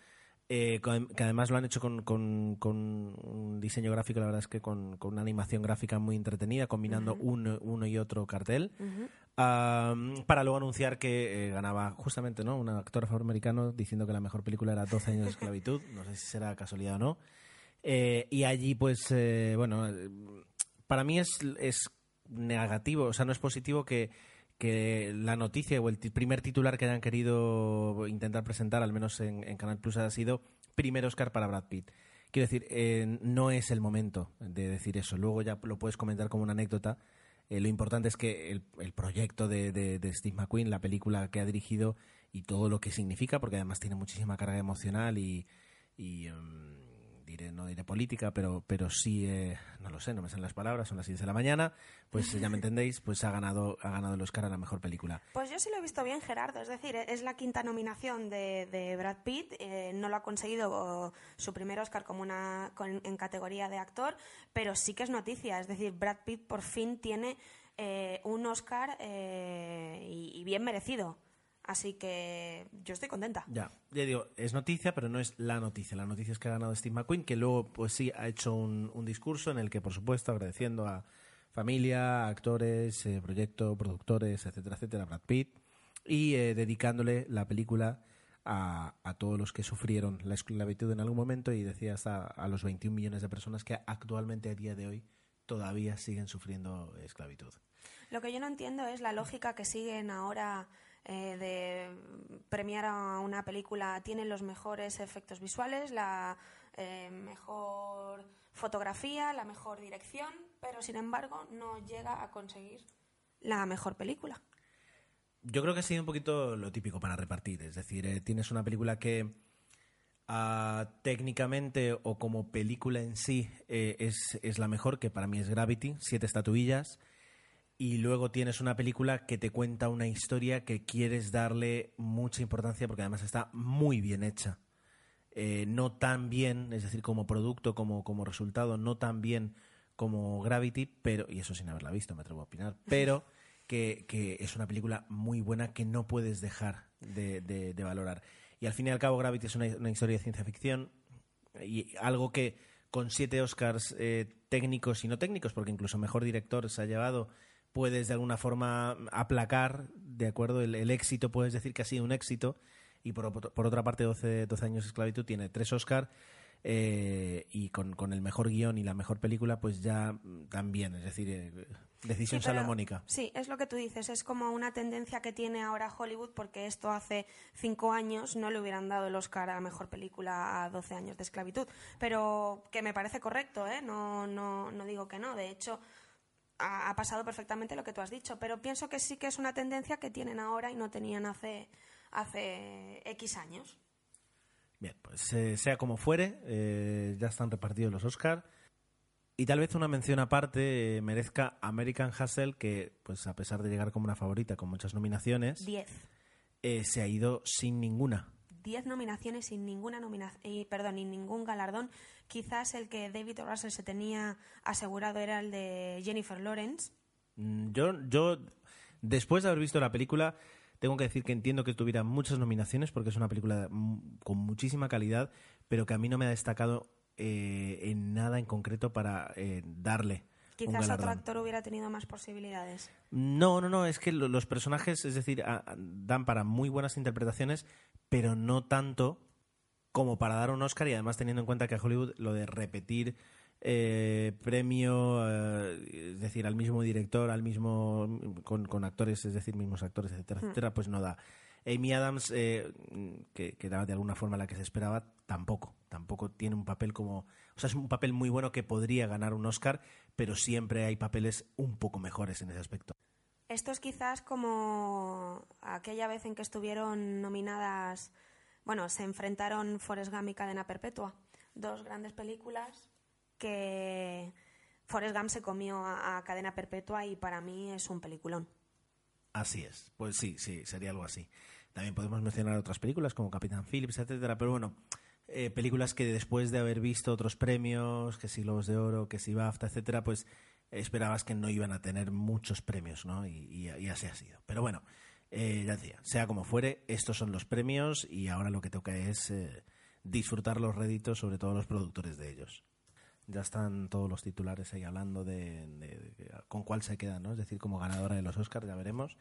con- que además lo han hecho con, con- con un diseño gráfico, la verdad es que con, con una animación gráfica muy entretenida, combinando uno, uno y otro cartel, Ah, para luego anunciar que eh, ganaba justamente ¿no? un actor afroamericano diciendo que la mejor película era 12 años de esclavitud, no sé si será casualidad o no. Eh, y allí, pues, eh, bueno, eh, para mí es, es negativo, o sea, no es positivo que, que la noticia o el primer titular que hayan querido intentar presentar, al menos en, en Canal Plus, ha sido primer Oscar para Brad Pitt. Quiero decir, eh, no es el momento de decir eso. Luego ya lo puedes comentar como una anécdota. Eh, lo importante es que el, el proyecto de, de- Steve McQueen, la película que ha dirigido y todo lo que significa, porque además tiene muchísima carga emocional y, y, em, diré, no diré política, pero, pero sí, eh, no lo sé, no me salen las palabras, son las 10 de la mañana, pues ya me entendéis, pues ha ganado, ha ganado el Oscar a la mejor película. Pues yo sí lo he visto bien, Gerardo. Es decir, es la quinta nominación de, de Brad Pitt. eh, no lo ha conseguido su primer Oscar como una con- en categoría de actor, pero sí que es noticia. Es decir, Brad Pitt por fin tiene eh, un Oscar eh, y, y bien merecido. Así que yo estoy contenta. Ya, ya digo, es noticia, pero no es la noticia. La noticia es que ha ganado Steve McQueen, que luego, pues sí, ha hecho un, un discurso en el que, por supuesto, agradeciendo a familia, actores, eh, proyecto, productores, etcétera, etcétera, Brad Pitt, y eh, dedicándole la película a, a todos los que sufrieron la esclavitud en algún momento y decía hasta a los 21 millones de personas que actualmente, a día de hoy, todavía siguen sufriendo esclavitud. Lo que yo no entiendo es la lógica que siguen ahora eh, de premiar a una película. Tienen los mejores efectos visuales, la eh, mejor fotografía, la mejor dirección, pero sin embargo no llega a conseguir la mejor película. Yo creo que ha sido un poquito lo típico para repartir. Es decir, eh, tienes una película que ah, técnicamente o como película en sí es, es la mejor, que para mí es Gravity, siete estatuillas. Y luego tienes una película que te cuenta una historia que quieres darle mucha importancia porque además está muy bien hecha. Eh, no tan bien, es decir, como producto, como, como resultado, no tan bien como Gravity, pero, y eso sin haberla visto, me atrevo a opinar, pero que, que es una película muy buena que no puedes dejar de, de- de valorar. Y al fin y al cabo, Gravity es una, una historia de ciencia ficción y algo que con siete Oscars eh, técnicos y no técnicos, porque incluso mejor director se ha llevado, puedes de alguna forma aplacar, ¿de acuerdo? El, el éxito, puedes decir que ha sido un éxito. Y por, por otra parte, 12, 12 años de esclavitud tiene tres Oscars eh, y con, con el mejor guion y la mejor película, pues ya también, es decir, eh, decisión Sí, pero- salomónica. Sí, es lo que tú dices, es como una tendencia que tiene ahora Hollywood porque esto hace cinco años no le hubieran dado el Oscar a Mejor Película a 12 años de esclavitud, pero que me parece correcto, ¿eh? no, no, no digo que no, de hecho ha, ha pasado perfectamente lo que tú has dicho, pero pienso que sí que es una tendencia que tienen ahora y no tenían hace, hace X años. Bien, pues eh, sea como fuere, eh, ya están repartidos los Oscar. Y tal vez una mención aparte eh, merezca American Hustle, que pues a pesar de llegar como una favorita con muchas nominaciones, 10. eh, se ha ido sin ninguna. 10 nominaciones sin ninguna nominación, y, perdón, ningún galardón. Quizás el que David O. Russell se tenía asegurado era el de Jennifer Lawrence. Mm, Yo, yo, después de haber visto la película, tengo que decir que entiendo que tuviera muchas nominaciones porque es una película mm, con muchísima calidad, pero que a mí no me ha destacado eh, en nada en concreto para eh, darle Quizás otro actor hubiera tenido más posibilidades. No, no, no, es que lo- los personajes, es decir, dan para muy buenas interpretaciones, pero no tanto como para dar un Oscar y además teniendo en cuenta que a Hollywood lo de repetir eh, premio, eh, es decir, al mismo director, al mismo con, con actores, es decir, mismos actores, etcétera, etcétera, pues no da. Amy Adams, eh, que, que era de alguna forma la que se esperaba, tampoco, tampoco tiene un papel como, o sea, es un papel muy bueno que podría ganar un Oscar, pero siempre hay papeles un poco mejores en ese aspecto. Esto es quizás como aquella vez en que estuvieron nominadas, bueno, se enfrentaron Forrest Gump y Cadena Perpetua, dos grandes películas que Forrest Gump se comió a, Cadena Perpetua y para mí es un peliculón. Así es, pues sí, sí, sería algo así. También podemos mencionar otras películas como Capitán Phillips, etcétera, pero bueno, eh, películas que después de haber visto otros premios, que si Globos de Oro, que si BAFTA, etcétera, pues esperabas que no iban a tener muchos premios, ¿no? Y, y- y así ha sido. Pero bueno, eh, ya decía, sea como fuere, estos son los premios y ahora lo que toca es eh, disfrutar los réditos, sobre todo los productores de ellos. Ya están todos los titulares ahí hablando de, de- de con cuál se queda, ¿no? Es decir, como ganadora de los Oscars, ya veremos.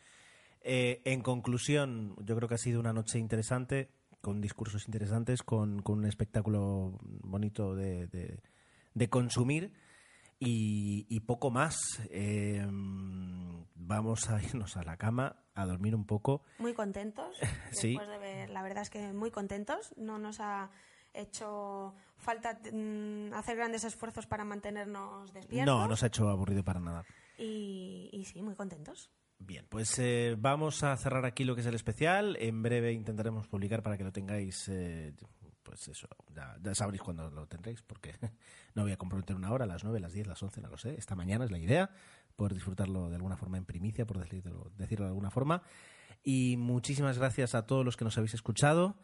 Eh, en conclusión, yo creo que ha sido una noche interesante, con discursos interesantes, con, con un espectáculo bonito de, de- consumir y, y poco más. Eh, vamos a irnos a la cama, a dormir un poco. Muy contentos, Sí. después de ver, la verdad es que muy contentos. No nos ha hecho falta mm, hacer grandes esfuerzos para mantenernos despiertos. No, no se ha hecho aburrido para nada. y, y sí, muy contentos. Bien, pues eh, vamos a cerrar aquí lo que es el especial. En breve intentaremos publicar para que lo tengáis, eh, pues eso, ya, ya sabréis cuándo lo tendréis, porque no voy a comprometer una hora, las 9, las 10, las 11, no lo sé. Esta mañana es la idea, poder disfrutarlo de alguna forma en primicia, por decirlo, decirlo de alguna forma. Y muchísimas gracias a todos los que nos habéis escuchado.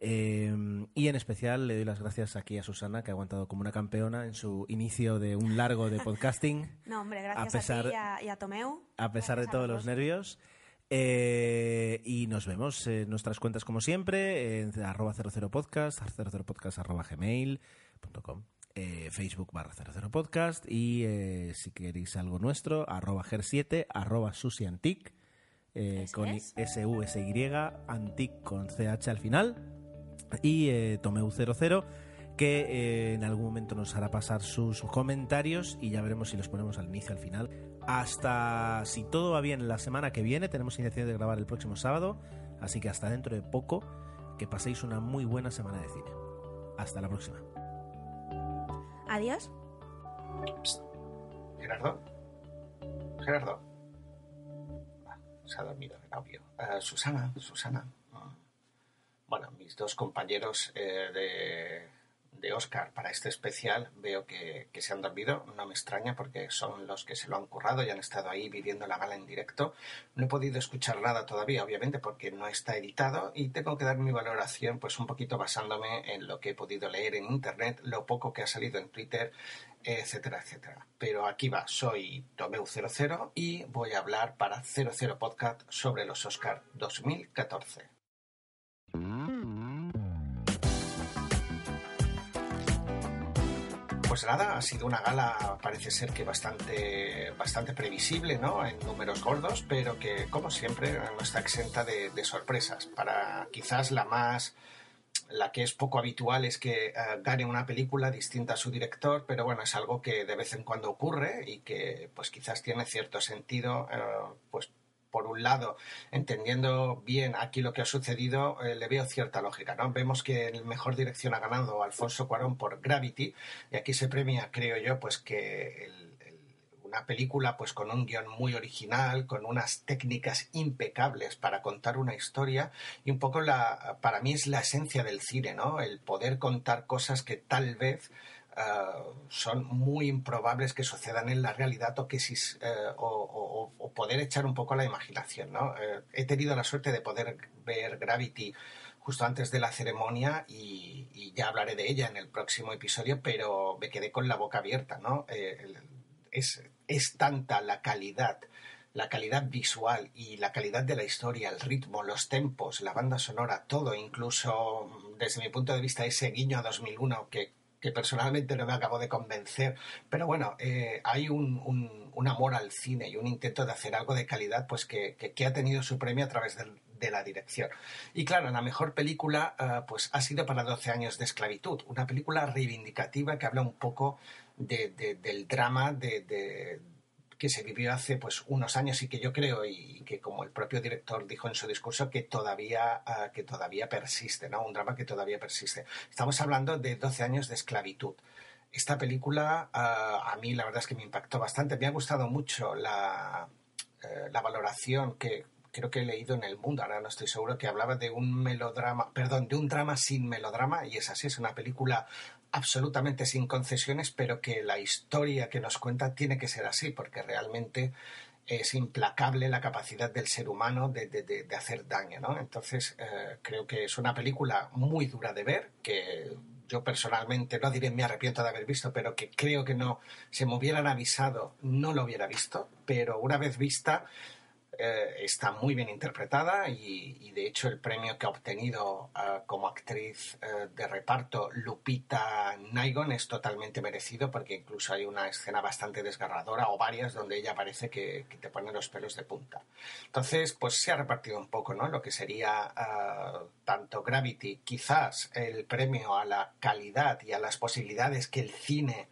Eh, y en especial le doy las gracias aquí a Susana, que ha aguantado como una campeona en su inicio de un largo de podcasting. No, hombre, gracias a, pesar- ti y a, y a Tomeu. a pesar de Gracias a todos los nervios. Eh, y nos vemos en nuestras cuentas como siempre, en arroba 00podcast, 00podcast arroba gmail.com, eh, Facebook barra 00podcast y eh, si queréis algo nuestro, arroba ger7, arroba susiantic, con. S-U-S-Y, antic con CH al final y eh, Tomeu00 que en algún momento nos hará pasar sus comentarios y ya veremos si los ponemos al inicio al final. Hasta, si todo va bien, la semana que viene tenemos intención de grabar el próximo sábado, así que hasta dentro de poco, que paséis una muy buena semana de cine. Hasta la próxima. Adiós. Gerardo. Gerardo. Ah, se ha dormido el audio. Eh, Susana, Susana. Ah. Bueno, mis dos compañeros eh, de, de Oscar para este especial veo que, que se han dormido. No me extraña porque son los que se lo han currado y han estado ahí viviendo la gala en directo. No he podido escuchar nada todavía, obviamente, porque no está editado y tengo que dar mi valoración pues un poquito basándome en lo que he podido leer en internet, lo poco que ha salido en Twitter, etcétera, etcétera. Pero aquí va, soy Tomeu00 y voy a hablar para 00 Podcast sobre los Oscar 2014. Pues nada, ha sido una gala, parece ser que bastante, bastante previsible, ¿no? En números gordos, pero que, como siempre, no está exenta de, sorpresas. Para quizás la más, la que es poco habitual es que eh, gane una película distinta a su director, pero bueno, es algo que de vez en cuando ocurre y que, pues quizás tiene cierto sentido, eh, pues por un lado, entendiendo bien aquí lo que ha sucedido, eh, le veo cierta lógica, ¿no? Vemos que en mejor dirección ha ganado Alfonso Cuarón por Gravity, y aquí se premia, creo yo, pues que una película pues con un guion muy original, con unas técnicas impecables para contar una historia, y un poco la, para mí es la esencia del cine, ¿no? El poder contar cosas que tal vez eh, son muy improbables que sucedan en la realidad o que si, eh, o, poder echar un poco a la imaginación. ¿no? Eh, he tenido la suerte de poder ver Gravity justo antes de la ceremonia y, ya hablaré de ella en el próximo episodio, pero me quedé con la boca abierta. ¿no? Es, es tanta la calidad la calidad visual y la calidad de la historia, el ritmo, los tempos, la banda sonora, todo, incluso desde mi punto de vista ese guiño a 2001 que que personalmente no me acabo de convencer. Pero bueno, eh, hay un, un, amor al cine y un intento de hacer algo de calidad pues que, que, ha tenido su premio a través del, de la dirección. Y claro, la mejor película uh, pues ha sido para 12 años de esclavitud, una película reivindicativa que habla un poco de, del drama de, que se vivió hace pues unos años y que yo creo y que como el propio director dijo en su discurso que todavía uh, que todavía persiste, ¿no? Un drama que todavía persiste. Estamos hablando de 12 años de esclavitud. Esta película uh, a mí la verdad es que me impactó bastante. Me ha gustado mucho la, uh, la valoración que creo que he leído en El Mundo, ahora no estoy seguro, que hablaba de un melodrama, perdón, de un drama sin melodrama, y es así, es una película absolutamente sin concesiones, pero que la historia que nos cuenta tiene que ser así, porque realmente es implacable la capacidad del ser humano de, de, de, hacer daño, ¿no? Entonces, eh, creo que es una película muy dura de ver, que yo personalmente, no diré me arrepiento de haber visto, pero que creo que no, se me hubieran avisado, no lo hubiera visto, pero una vez vista, eh, está muy bien interpretada y, y, de hecho el premio que ha obtenido uh, como actriz uh, de reparto Lupita Nygon es totalmente merecido porque incluso hay una escena bastante desgarradora o varias donde ella parece que, que te pone los pelos de punta. Entonces, pues se ha repartido un poco, ¿no? Lo que sería uh, tanto Gravity, quizás el premio a la calidad y a las posibilidades que el cine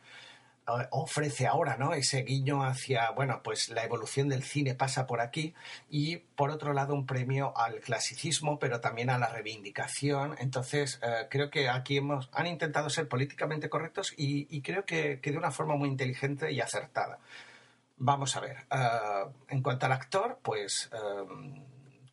ofrece ahora, ¿no? Ese guiño hacia, bueno, pues la evolución del cine pasa por aquí y por otro lado un premio al clasicismo, pero también a la reivindicación. Entonces, eh, creo que aquí hemos, han intentado ser políticamente correctos y, creo que, que, de una forma muy inteligente y acertada. Vamos a ver. Uh, en cuanto al actor, pues um,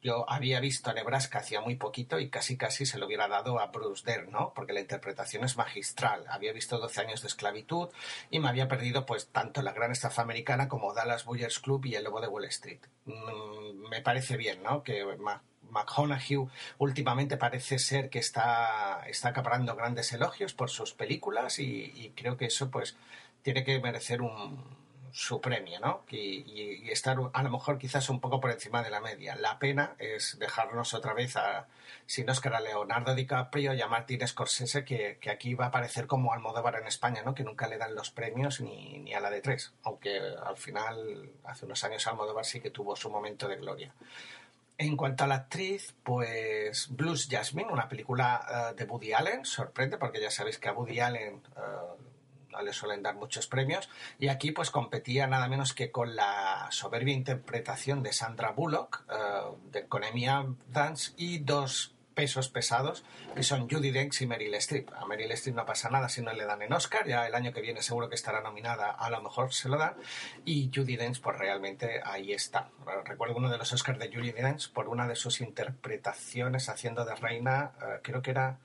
yo había visto a Nebraska hacía muy poquito y casi casi se lo hubiera dado a Bruce Dern, ¿no? Porque la interpretación es magistral. Había visto 12 años de esclavitud y me había perdido pues tanto la gran estafa americana como Dallas Buyers Club y El Lobo de Wall Street. Mm, me parece bien, ¿no? Que McConaughey últimamente parece ser que está, está acaparando grandes elogios por sus películas y, y creo que eso pues tiene que merecer un, su premio, ¿no? Y, y, y, estar a lo mejor quizás un poco por encima de la media. La pena es dejarnos otra vez a, sin Oscar, a Leonardo DiCaprio y a Martin Scorsese, que, que, aquí va a aparecer como Almodóvar en España, ¿no? Que nunca le dan los premios ni, ni a la de tres, aunque al final, hace unos años Almodóvar sí que tuvo su momento de gloria. En cuanto a la actriz, pues Blues Jasmine, una película uh, de Woody Allen, sorprende porque ya sabéis que a Woody Allen uh, le suelen dar muchos premios, y aquí pues competía nada menos que con la soberbia interpretación de Sandra Bullock, uh, de, con Amy Adams, y dos pesos pesados, que son Judy Dench y Meryl Streep. A Meryl Streep no pasa nada si no le dan en Oscar, ya el año que viene seguro que estará nominada, a lo mejor se lo dan, y Judy Dench pues realmente ahí está. Recuerdo uno de los Oscars de Judy Dench por una de sus interpretaciones haciendo de reina, uh, creo que era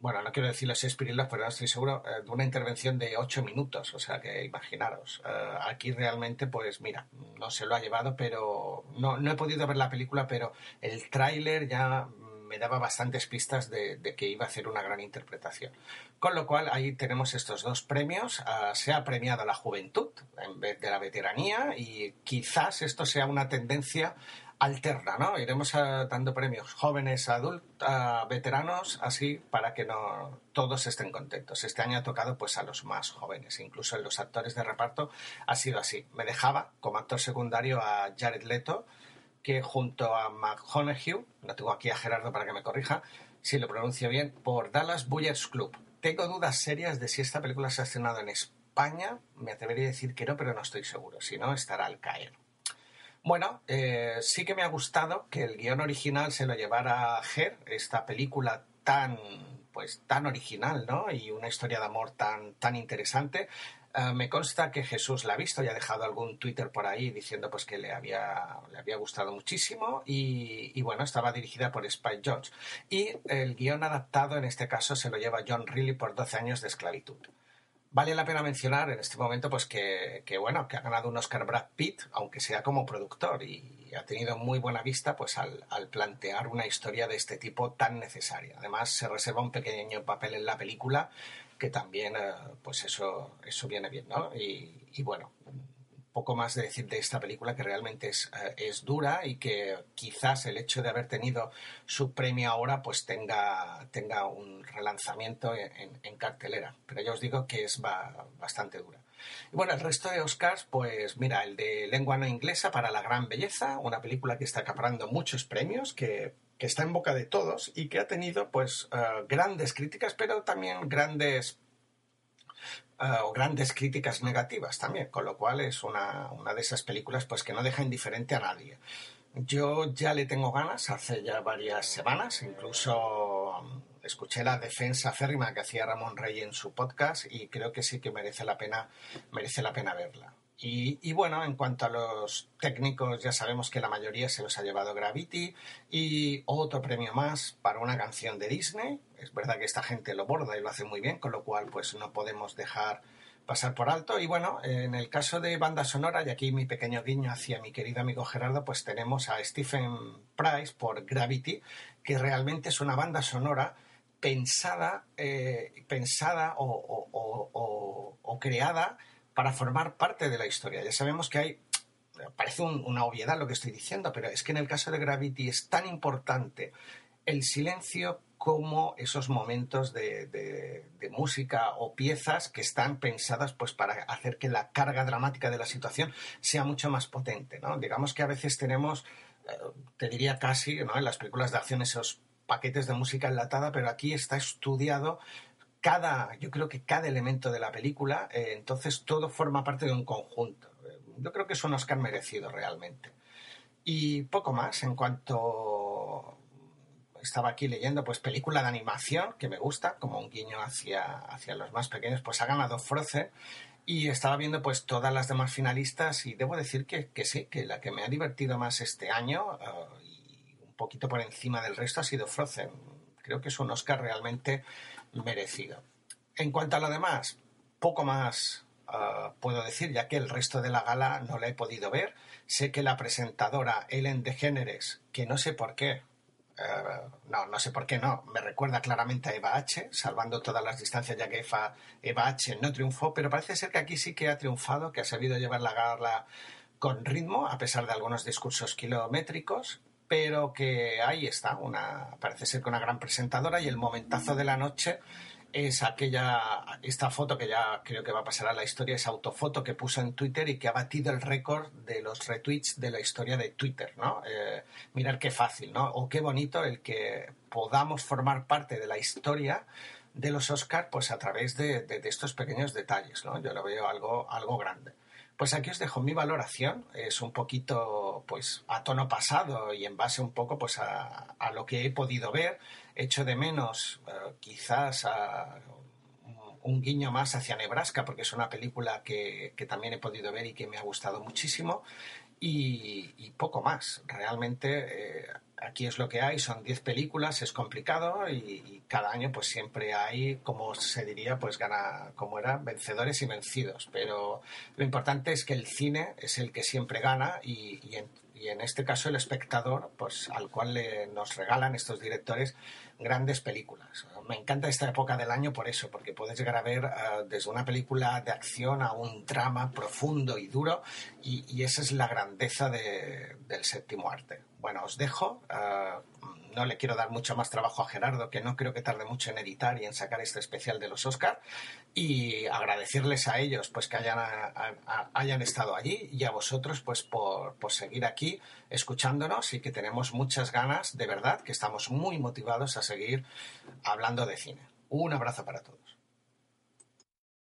bueno, no quiero decir los seis pirilos, pero estoy seguro, eh, de una intervención de ocho minutos. O sea que imaginaros. Eh, aquí realmente, pues mira, no se lo ha llevado, pero no, no he podido ver la película, pero el tráiler ya me daba bastantes pistas de, que iba a hacer una gran interpretación. Con lo cual, ahí tenemos estos dos premios. Uh, se ha premiado la juventud en vez de la veteranía y quizás esto sea una tendencia alterna, ¿no? Iremos dando premios jóvenes, adultos, a veteranos, así para que no todos estén contentos. Este año ha tocado pues a los más jóvenes, incluso en los actores de reparto ha sido así. Me dejaba como actor secundario a Jared Leto, que junto a McConaughey, no tengo aquí a Gerardo para que me corrija, si lo pronuncio bien, por Dallas Buyers Club. Tengo dudas serias de si esta película se ha estrenado en España, me atrevería a decir que no, pero no estoy seguro, si no estará al caer. Bueno, eh, sí que me ha gustado que el guion original se lo llevara Her, esta película tan pues tan original, ¿no? Y una historia de amor tan, tan interesante. Uh, me consta que Jesús la ha visto y ha dejado algún Twitter por ahí diciendo pues que le había, le había gustado muchísimo y, y, bueno, estaba dirigida por Spike Jones. Y el guion adaptado en este caso se lo lleva John Reilly por 12 años de esclavitud. Vale la pena mencionar en este momento pues que, que, bueno, que ha ganado un Oscar Brad Pitt, aunque sea como productor, y ha tenido muy buena vista pues al, al, plantear una historia de este tipo tan necesaria. Además, se reserva un pequeño papel en la película que también, eh, pues eso, eso viene bien, ¿no? Y, y bueno, poco más de decir de esta película que realmente es, eh, es dura y que quizás el hecho de haber tenido su premio ahora pues tenga, tenga un relanzamiento en, en cartelera. Pero ya os digo que es ba- bastante dura. Y bueno, el resto de Oscars, pues mira, el de lengua no inglesa para la gran belleza, una película que está acaparando muchos premios, que, que está en boca de todos y que ha tenido pues eh, grandes críticas, pero también grandes o grandes críticas negativas también, con lo cual es una, una de esas películas pues que no deja indiferente a nadie. Yo ya le tengo ganas hace ya varias semanas, incluso mm, escuché la defensa férrima que hacía Ramón Rey en su podcast y creo que sí que merece la pena, merece la pena verla. Y, bueno, en cuanto a los técnicos, ya sabemos que la mayoría se los ha llevado Gravity y otro premio más para una canción de Disney. Es verdad que esta gente lo borda y lo hace muy bien, con lo cual pues no podemos dejar pasar por alto. Y bueno, en el caso de banda sonora, y aquí mi pequeño guiño hacia mi querido amigo Gerardo, pues tenemos a Stephen Price por Gravity, que realmente es una banda sonora pensada, eh, pensada o creada para formar parte de la historia. Ya sabemos que hay parece un- una obviedad lo que estoy diciendo, pero es que en el caso de Gravity es tan importante el silencio como esos momentos de música o piezas que están pensadas pues para hacer que la carga dramática de la situación sea mucho más potente. ¿no? Digamos que a veces tenemos, eh, te diría casi, ¿no? en las películas de acción esos paquetes de música enlatada, pero aquí está estudiado cada, yo creo que cada elemento de la película, eh, entonces todo forma parte de un conjunto. Eh, Yo creo que es un Oscar merecido realmente. Y poco más en cuanto estaba aquí leyendo, pues película de animación que me gusta, como un guiño hacia, hacia los más pequeños, pues ha ganado Frozen. Y estaba viendo pues todas las demás finalistas y debo decir que, que sí, que la que me ha divertido más este año eh, y un poquito por encima del resto ha sido Frozen. Creo que es un Oscar realmente merecido. En cuanto a lo demás, poco más uh, puedo decir, ya que el resto de la gala no la he podido ver. Sé que la presentadora Ellen DeGeneres, que no sé por qué, uh, no, no sé por qué no, me recuerda claramente a Eva H., salvando todas las distancias, ya que Eva, Eva H. no triunfó, pero parece ser que aquí sí que ha triunfado, que ha sabido llevar la gala con ritmo, a pesar de algunos discursos kilométricos, pero que ahí está, una, parece ser que una gran presentadora y el momentazo de la noche es aquella, esta foto que ya creo que va a pasar a la historia, esa autofoto que puso en Twitter y que ha batido el récord de los retweets de la historia de Twitter, ¿no? Eh, mirar qué fácil, ¿no? O qué bonito el que podamos formar parte de la historia de los Oscars pues a través de, de, de estos pequeños detalles, ¿no? Yo lo veo algo, algo grande. Pues aquí os dejo mi valoración, es un poquito pues a tono pasado y en base un poco pues a, lo que he podido ver, echo de menos uh, quizás a un guiño más hacia Nebraska porque es una película que, también he podido ver y que me ha gustado muchísimo. Y, y poco más, realmente eh, aquí es lo que hay, son 10 películas, es complicado y, cada año pues siempre hay, como se diría, pues gana, como era, vencedores y vencidos. Pero lo importante es que el cine es el que siempre gana y, y, en, y en, este caso el espectador, pues al cual le, nos regalan estos directores grandes películas. Me encanta esta época del año por eso, porque puedes llegar a ver uh, desde una película de acción a un drama profundo y duro y, esa es la grandeza de, del séptimo arte. Bueno, os dejo. Uh, no le quiero dar mucho más trabajo a Gerardo, que no creo que tarde mucho en editar y en sacar este especial de los Oscar. Y agradecerles a ellos pues que hayan, hayan estado allí y a vosotros pues por, por seguir aquí escuchándonos y que tenemos muchas ganas, de verdad, que estamos muy motivados a seguir hablando de cine. Un abrazo para todos.